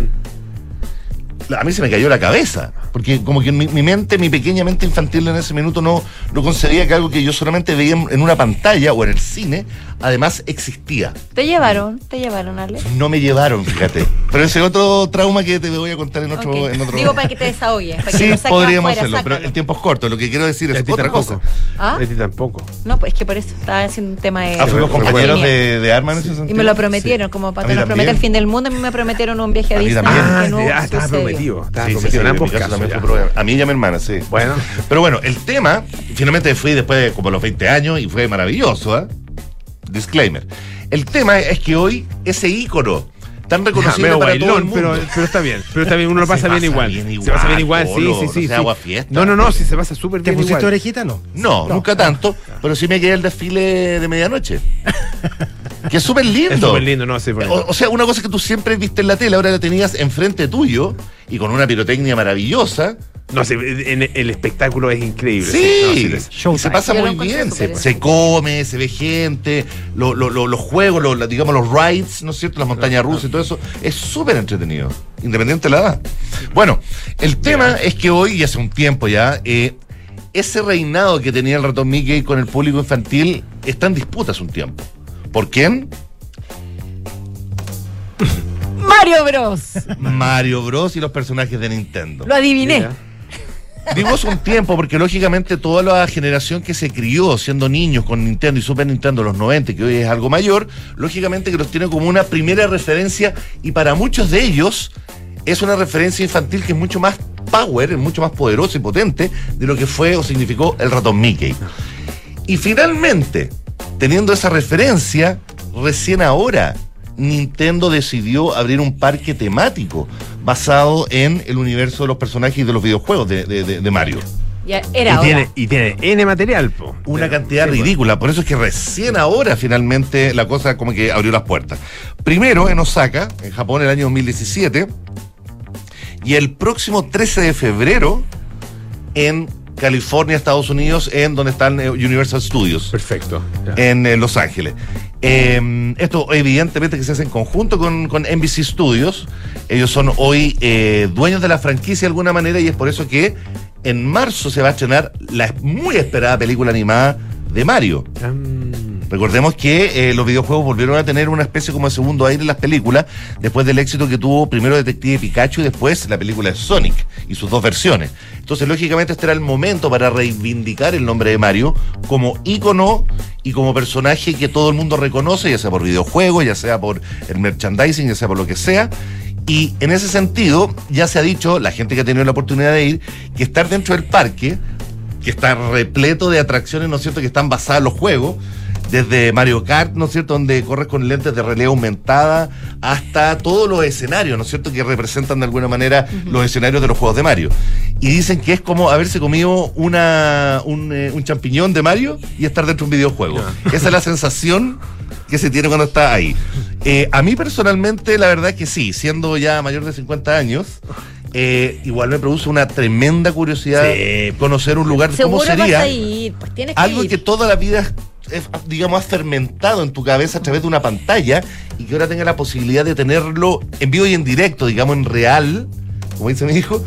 S11: a mí se me cayó la cabeza. Porque como que mi, mi mente, mi pequeña mente infantil en ese minuto no, no concebía que algo que yo solamente veía en, en una pantalla o en el cine, además existía.
S2: Te llevaron, te llevaron, Ale.
S11: No me llevaron, fíjate. Pero ese es otro trauma que te voy a contar en otro...
S2: Ok.
S11: En otro
S2: Digo para que te desahogues. Para que
S11: Sí,
S2: saques
S11: podríamos
S2: afuera,
S11: hacerlo, pero
S2: sácalo.
S11: el tiempo es corto. Lo que quiero decir es
S3: ti
S11: otra
S3: tampoco.
S11: cosa.
S2: ¿Ah?
S3: A ti tampoco.
S2: No, pues es que por eso estaba haciendo un tema de.
S11: Ah, fuimos compañeros de, de armas en ese sentido.
S2: Y me lo prometieron, como
S11: A
S2: Pato
S11: mí
S2: nos promete el fin del mundo, a mí me prometieron un viaje a
S11: A
S2: Disney que no
S3: Ah, estaba
S2: sucedió.
S3: Estaba
S11: Sí, sí,
S3: en ambos
S11: caso
S3: casos.
S11: fue. A mí y a mi hermana, sí.
S3: Bueno,
S11: Pero bueno, el tema, finalmente fui después de como los 20 años y fue maravilloso, ¿ah? Disclaimer. El tema es que hoy ese ícono tan reconocible todo el mundo.
S3: pero, pero está bien. Pero está bien, uno lo pasa bien igual.
S11: bien
S3: Se pasa bien
S11: igual,
S3: sí, sí,
S11: no
S3: sí. sí.
S11: agua fiesta.
S3: No, no, no, sí se pasa súper
S10: ¿Te
S3: bien
S10: pusiste
S3: igual.
S10: orejita? No.
S11: No, nunca tanto, pero sí me quedé el desfile de medianoche. que es súper lindo.
S3: Es súper lindo, no, sí, bonito.
S11: O, o sea, una cosa que tú siempre viste en la tele, ahora la tenías enfrente tuyo y con una pirotecnia maravillosa.
S3: No, sí, en- el espectáculo es increíble.
S11: Sí,
S3: No, sí, les-
S11: y se pasa muy bien. Se, se come, se ve gente, lo- lo- lo- los juegos, digamos los rides, ¿no es cierto? Las montañas rusas y todo eso. Es súper entretenido, independiente de la edad. Bueno, el tema es que hoy, y hace un tiempo ya, eh, ese reinado que tenía el ratón Mickey con el público infantil está en disputa hace un tiempo. ¿Por quién?
S2: Mario Bros.
S11: Mario Bros. y los personajes de Nintendo.
S2: Lo adiviné.
S3: Mira.
S11: Hace un tiempo, porque lógicamente toda la generación que se crió siendo niños con Nintendo y Super Nintendo en los 90, que hoy es algo mayor, lógicamente que los tiene como una primera referencia y para muchos de ellos es una referencia infantil que es mucho más power, es mucho más poderosa y potente de lo que fue o significó el ratón Mickey. Y finalmente, teniendo esa referencia, recién ahora Nintendo decidió abrir un parque temático basado en el universo de los personajes y de los videojuegos de, de- de- de Mario.
S2: Ya era
S3: y, tiene, y tiene N material, po.
S11: Una
S3: Pero-
S11: cantidad
S3: sí,
S11: ridícula, por eso es que recién ahora finalmente la cosa como que abrió las puertas. Primero en Osaka, en Japón, el año 2017, y el próximo 13 de febrero en California, Estados Unidos, en donde están eh, Universal Studios.
S3: Perfecto.
S11: en eh, Los Ángeles. Eh, esto evidentemente que se hace en conjunto con, con NBC Studios. Ellos son hoy eh, dueños de la franquicia de alguna manera y es por eso que en marzo se va a estrenar la muy esperada película animada de Mario.
S3: Mm,
S11: Recordemos que eh, los videojuegos volvieron a tener una especie como de segundo aire en las películas después del éxito que tuvo primero Detective Pikachu y después la película de Sonic y sus dos versiones. Entonces, lógicamente, este era el momento para reivindicar el nombre de Mario como ícono y como personaje que todo el mundo reconoce, ya sea por videojuegos, ya sea por el merchandising, ya sea por lo que sea. Y en ese sentido, ya se ha dicho, la gente que ha tenido la oportunidad de ir, que estar dentro del parque que está repleto de atracciones, ¿no es cierto?, que están basadas en los juegos, desde Mario Kart, ¿no es cierto?, donde corres con lentes de realidad aumentada, hasta todos los escenarios, ¿no es cierto?, que representan de alguna manera los escenarios de los juegos de Mario. Y dicen que es como haberse comido una, un, eh, un champiñón de Mario y estar dentro de un videojuego. Esa es la sensación que se tiene cuando está ahí. Eh, a mí personalmente, la verdad es que sí, siendo ya mayor de 50 años, eh, igual me produce una tremenda curiosidad
S3: Sí.
S11: conocer un lugar
S2: Seguro
S11: cómo sería
S2: vas a ir, pues tienes que
S11: algo
S2: ir.
S11: que toda la vida es, digamos, has fermentado en tu cabeza a través de una pantalla y que ahora tenga la posibilidad de tenerlo en vivo y en directo, digamos, en real, como dice mi hijo,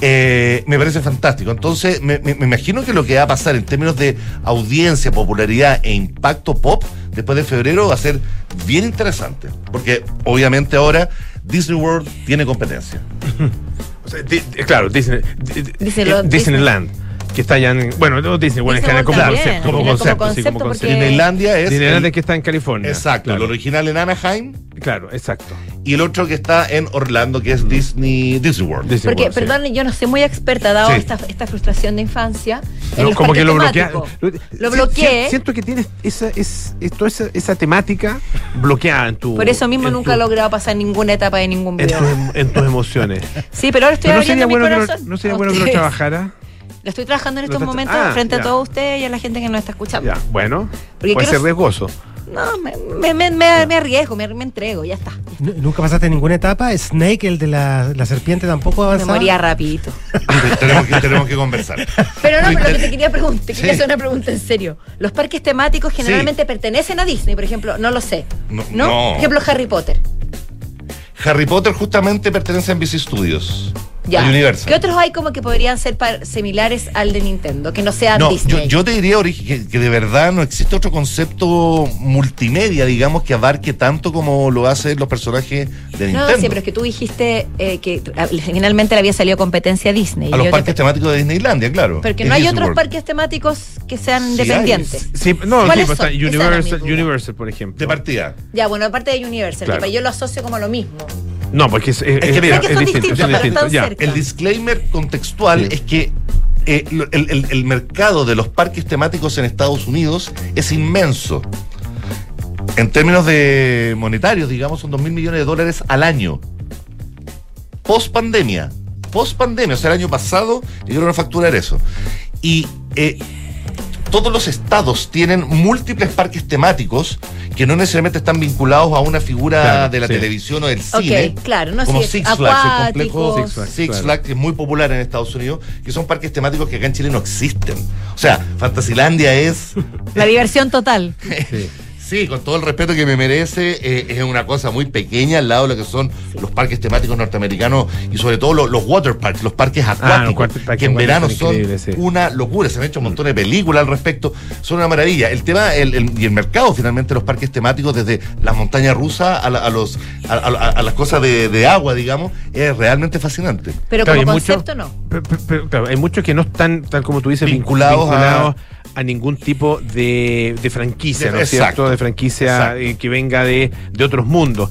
S11: eh, me parece fantástico. Entonces, me, me- me imagino que lo que va a pasar en términos de audiencia, popularidad e impacto pop después de febrero va a ser bien interesante. Porque obviamente ahora Disney World tiene competencia.
S3: o sea, di- claro, Disney, di- di-
S2: Díselo,
S3: eh, Disneyland. Que está allá en. Bueno, no Disney, bueno, es que
S2: Disney
S3: como concepto. Como
S2: como
S3: concepto, sí, como concepto.
S11: Disneylandia es. El-
S3: que está en California.
S11: exacto,
S3: claro.
S11: el original en Anaheim
S3: Claro, exacto.
S11: y el otro que está en Orlando, que es Disney, Disney World.
S3: Disney
S2: Porque,
S3: World, sí.
S2: perdón, yo no soy muy experta, dado
S11: Sí.
S2: esta, esta frustración de infancia. en
S3: No, como que lo bloquea.
S2: temáticos. Lo bloqueé.
S3: si- Siento que tienes esa, es, toda esa, esa temática bloqueada en tu.
S2: Por eso mismo
S3: en
S2: nunca he logrado pasar ninguna etapa de ningún
S3: En,
S2: video.
S3: tus en tus emociones.
S2: Sí, pero ahora estoy
S3: Pero no
S2: abriendo
S3: sería
S2: mi
S3: bueno que
S2: corazón.
S3: lo, no sería bueno que lo trabajara.
S2: Lo estoy trabajando en estos momentos
S3: ah,
S2: frente
S3: ya.
S2: a todos ustedes y a la gente que nos está escuchando.
S3: Ya, bueno.
S2: Porque
S3: puede
S2: quiero-
S3: ser riesgoso.
S2: No, me, me, me, me- me arriesgo, me, me entrego, ya está.
S10: ¿Nunca pasaste ninguna etapa? Snake, el de la, la serpiente, tampoco
S2: Me
S10: avanzaba.
S2: moría rapidito.
S11: tenemos, que, tenemos que conversar.
S2: Pero no, pero lo que te quería preguntar, te quería hacer una pregunta en serio. Los parques temáticos generalmente pertenecen a Disney, por ejemplo, no lo sé.
S11: No,
S2: ¿No?
S11: no.
S2: Por ejemplo, Harry Potter.
S11: Harry Potter justamente pertenece a NBC Studios.
S2: Ya. ¿Qué otros hay como que podrían ser par- similares al de Nintendo? Que no sean
S11: No, yo,
S2: Disney.
S11: yo te diría que, que de verdad no existe otro concepto multimedia, digamos, que abarque tanto como lo hacen los personajes de
S2: no,
S11: Nintendo.
S2: sí, pero es que tú dijiste eh, que finalmente le había salido competencia a Disney.
S11: a los parques
S2: te-
S11: temáticos de Disneylandia, claro.
S2: Pero que no hay
S11: Disney
S2: otros
S11: World.
S2: parques temáticos que sean
S11: Sí
S2: independientes.
S3: Sí, no, sí,
S2: ¿Cuáles
S3: pues Universal. Universal, por ejemplo.
S11: De partida.
S2: Ya, bueno, aparte de Universal,
S3: Claro.
S2: que yo lo asocio como lo mismo.
S3: No, porque es, es,
S11: Es que mira,
S3: es
S11: que
S2: son
S3: distinto,
S2: distintos,
S3: son
S2: pero
S3: distintos,
S2: están
S3: ya.
S2: cerca.
S11: El disclaimer contextual
S3: Sí.
S11: es que eh, el, el- el mercado de los parques temáticos en Estados Unidos es inmenso. En términos de monetarios, digamos, son 2 mil millones de dólares al año. Post pandemia. Post pandemia, o sea, el año pasado llegaron a facturar eso. Y eh, todos los estados tienen múltiples parques temáticos que no necesariamente están vinculados a una figura
S3: Claro,
S11: de la
S3: sí.
S11: televisión o del cine.
S2: Ok, claro, no
S11: como
S2: sé,
S11: Six Flags, el complejo.
S3: Six Flags,
S11: Six
S3: claro.
S11: Flags, que es muy popular en Estados Unidos, que son parques temáticos que acá en Chile no existen. O sea, Fantasilandia es,
S2: La diversión total.
S11: sí, con todo el respeto que me merece, eh, es una cosa muy pequeña al lado de lo que son los parques temáticos norteamericanos y sobre todo los, los water parks, los parques acuáticos,
S3: cuart- parques
S11: que en
S3: acuáticos
S11: verano
S3: son sí.
S11: una locura. Se han hecho un montón de películas al respecto, son una maravilla. El tema el- el- y el mercado finalmente de los parques temáticos, desde las montañas rusas a, la- a los, a, a- a las cosas de, de agua, digamos, es realmente fascinante.
S2: Pero
S3: Claro,
S2: como
S3: mucho-
S2: concepto no.
S3: Pero, pero- pero, claro, hay muchos que no están, tal como tú dices, vin-
S11: Vinculados a-
S3: vinculados a, ningún tipo de, de franquicia, ¿no es cierto? De franquicia
S11: Exacto.
S3: eh, que venga de, de otros mundos.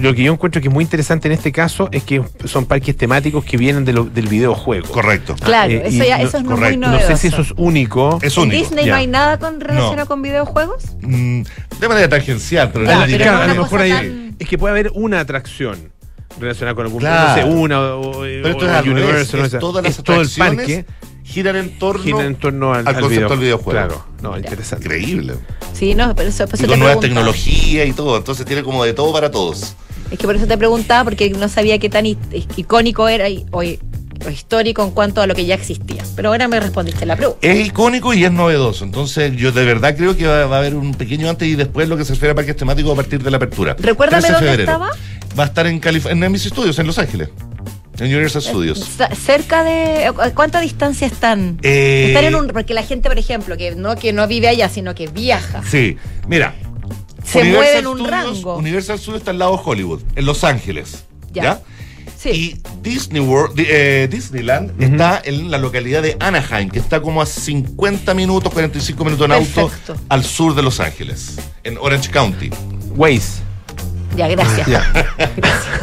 S3: Lo que yo encuentro que es muy interesante en este caso es que son parques temáticos que vienen de lo- del videojuego.
S11: Correcto.
S2: Claro,
S3: Eh,
S2: eso ya
S3: no-
S2: es muy novedoso.
S3: No sé si eso es único.
S11: Es
S2: ¿En
S11: único.
S2: Disney
S3: Ya.
S2: no hay nada con relacionado
S11: No.
S2: con videojuegos?
S11: Mm, de manera tangencial, pero
S3: Ah, claro,
S2: no
S3: a lo mejor hay-
S2: tan-
S3: es que puede haber una atracción relacionada con algún
S11: Claro.
S3: no sé, una o, o-
S11: Pero esto
S3: o
S11: es al revés,
S3: Universal, no
S11: es
S3: sé.
S11: todas las
S3: Es todo el parque
S11: giran en torno,
S3: gira en torno al,
S11: al concepto
S3: video-
S11: del videojuego.
S3: Claro, no, interesante.
S11: Increíble.
S2: Sí, no, pero eso, por eso
S11: Y
S2: te
S11: con nuevas tecnologías y todo, entonces tiene como de todo para todos.
S2: Es que por eso te preguntaba, porque no sabía qué tan icónico era y- o, o histórico en cuanto a lo que ya existía. Pero ahora me respondiste la pregunta.
S11: Es icónico y es novedoso, entonces yo de verdad creo que va, va a haber un pequeño antes y después lo que se refiere a parques temáticos a partir de la apertura.
S2: Recuérdame
S11: 13 de
S2: dónde
S11: febrero.
S2: estaba.
S11: Va a estar en California, en NBC Studios, en Los Ángeles, en Universal Studios.
S2: Sa- Cerca de. ¿a ¿Cuánta distancia están?
S11: Eh,
S2: Están en un. Porque la gente, por ejemplo, que no, que no vive allá, sino que viaja.
S11: Sí, mira.
S2: Se
S11: Universal
S2: mueve en un
S11: Studios-
S2: rango.
S11: Universal Studios está al lado de Hollywood, en Los Ángeles.
S2: Ya.
S11: ¿Ya?
S2: Sí.
S11: Y Disney World, di- eh, Disneyland está en la localidad de Anaheim, que está como a 50 minutos, 45 minutos en auto al sur de Los Ángeles, en Orange County.
S3: Waze.
S2: Ya, gracias.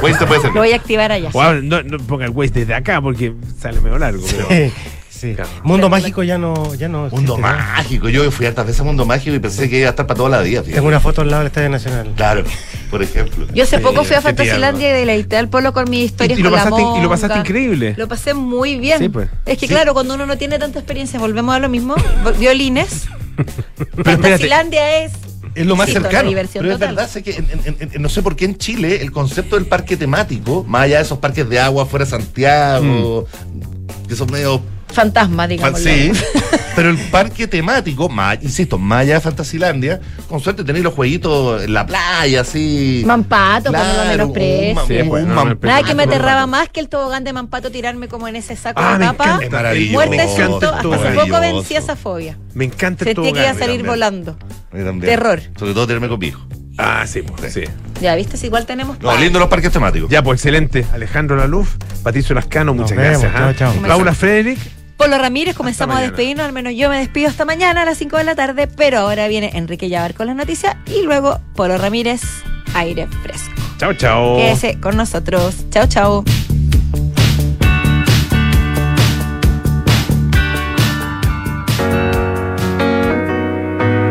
S11: Waze te puede
S2: Lo
S11: servir.
S2: voy a activar allá.
S3: O ahora, no, no ponga el Waze desde acá porque sale medio largo. Pero,
S10: Sí.
S3: Claro.
S10: Mundo mágico ya no, ya no.
S11: Mundo mágico. Yo fui hartas veces a Mundo Mágico y pensé que iba a estar para toda la vida. fíjate.
S10: Tengo una foto al lado del Estadio Nacional.
S11: Claro, por ejemplo.
S2: Yo hace
S3: Sí,
S2: poco fui a Fantasilandia y deleité al pueblo con mis historias
S3: Y- y lo
S2: con la
S3: pasaste- y lo pasaste
S2: monga.
S3: increíble.
S2: Lo pasé muy bien.
S3: Sí, pues.
S2: Es que
S11: Sí.
S2: claro, cuando uno no tiene tanta experiencia, volvemos a lo mismo. Violines.
S3: espérate.
S2: Fantasilandia es.
S11: Es lo más cercano. Pero es verdad, sé que en- en- en- no sé por qué en Chile el concepto del parque temático, más allá de esos parques de agua fuera de Santiago, que son medio
S2: Fantasma, digamos.
S11: Sí, pero el parque temático, más, insisto, de Fantasilandia, con suerte tenéis los jueguitos en la playa, así.
S2: Mampato, pues, lo
S11: Claro, un ma-
S3: Sí,
S11: un
S3: pues,
S2: Nada que me aterraba más que el tobogán de Mampato tirarme como en ese saco
S3: Ah,
S2: de
S3: me
S2: papa.
S3: encanta.
S11: Es maravilloso.
S2: Muerte
S3: Me encanta
S2: susto. Hasta hace
S3: tobogán.
S2: poco vencí esa fobia.
S3: Me encanta el
S2: Sentí que iba a
S3: tobogán.
S2: salir
S11: también.
S2: volando. Terror.
S11: Sobre todo tenerme con.
S3: Ah, sí, pues, sí.
S2: Ya, ¿viste? Si igual tenemos.
S11: No, lindo los parques temáticos.
S3: Ya, pues excelente. Alejandro Laluf, Patricio Lascano,
S10: Nos
S3: muchas
S10: vemos,
S3: gracias. ¿ah?
S10: chao, chao.
S3: Paula Frederick.
S2: Polo Ramírez, comenzamos a despedirnos, al menos yo me despido hasta mañana a las 5 de la tarde, pero ahora viene Enrique Llavar con las noticias y luego Polo Ramírez, aire fresco.
S3: Chao, chao.
S2: Quédese con nosotros. Chao, chao.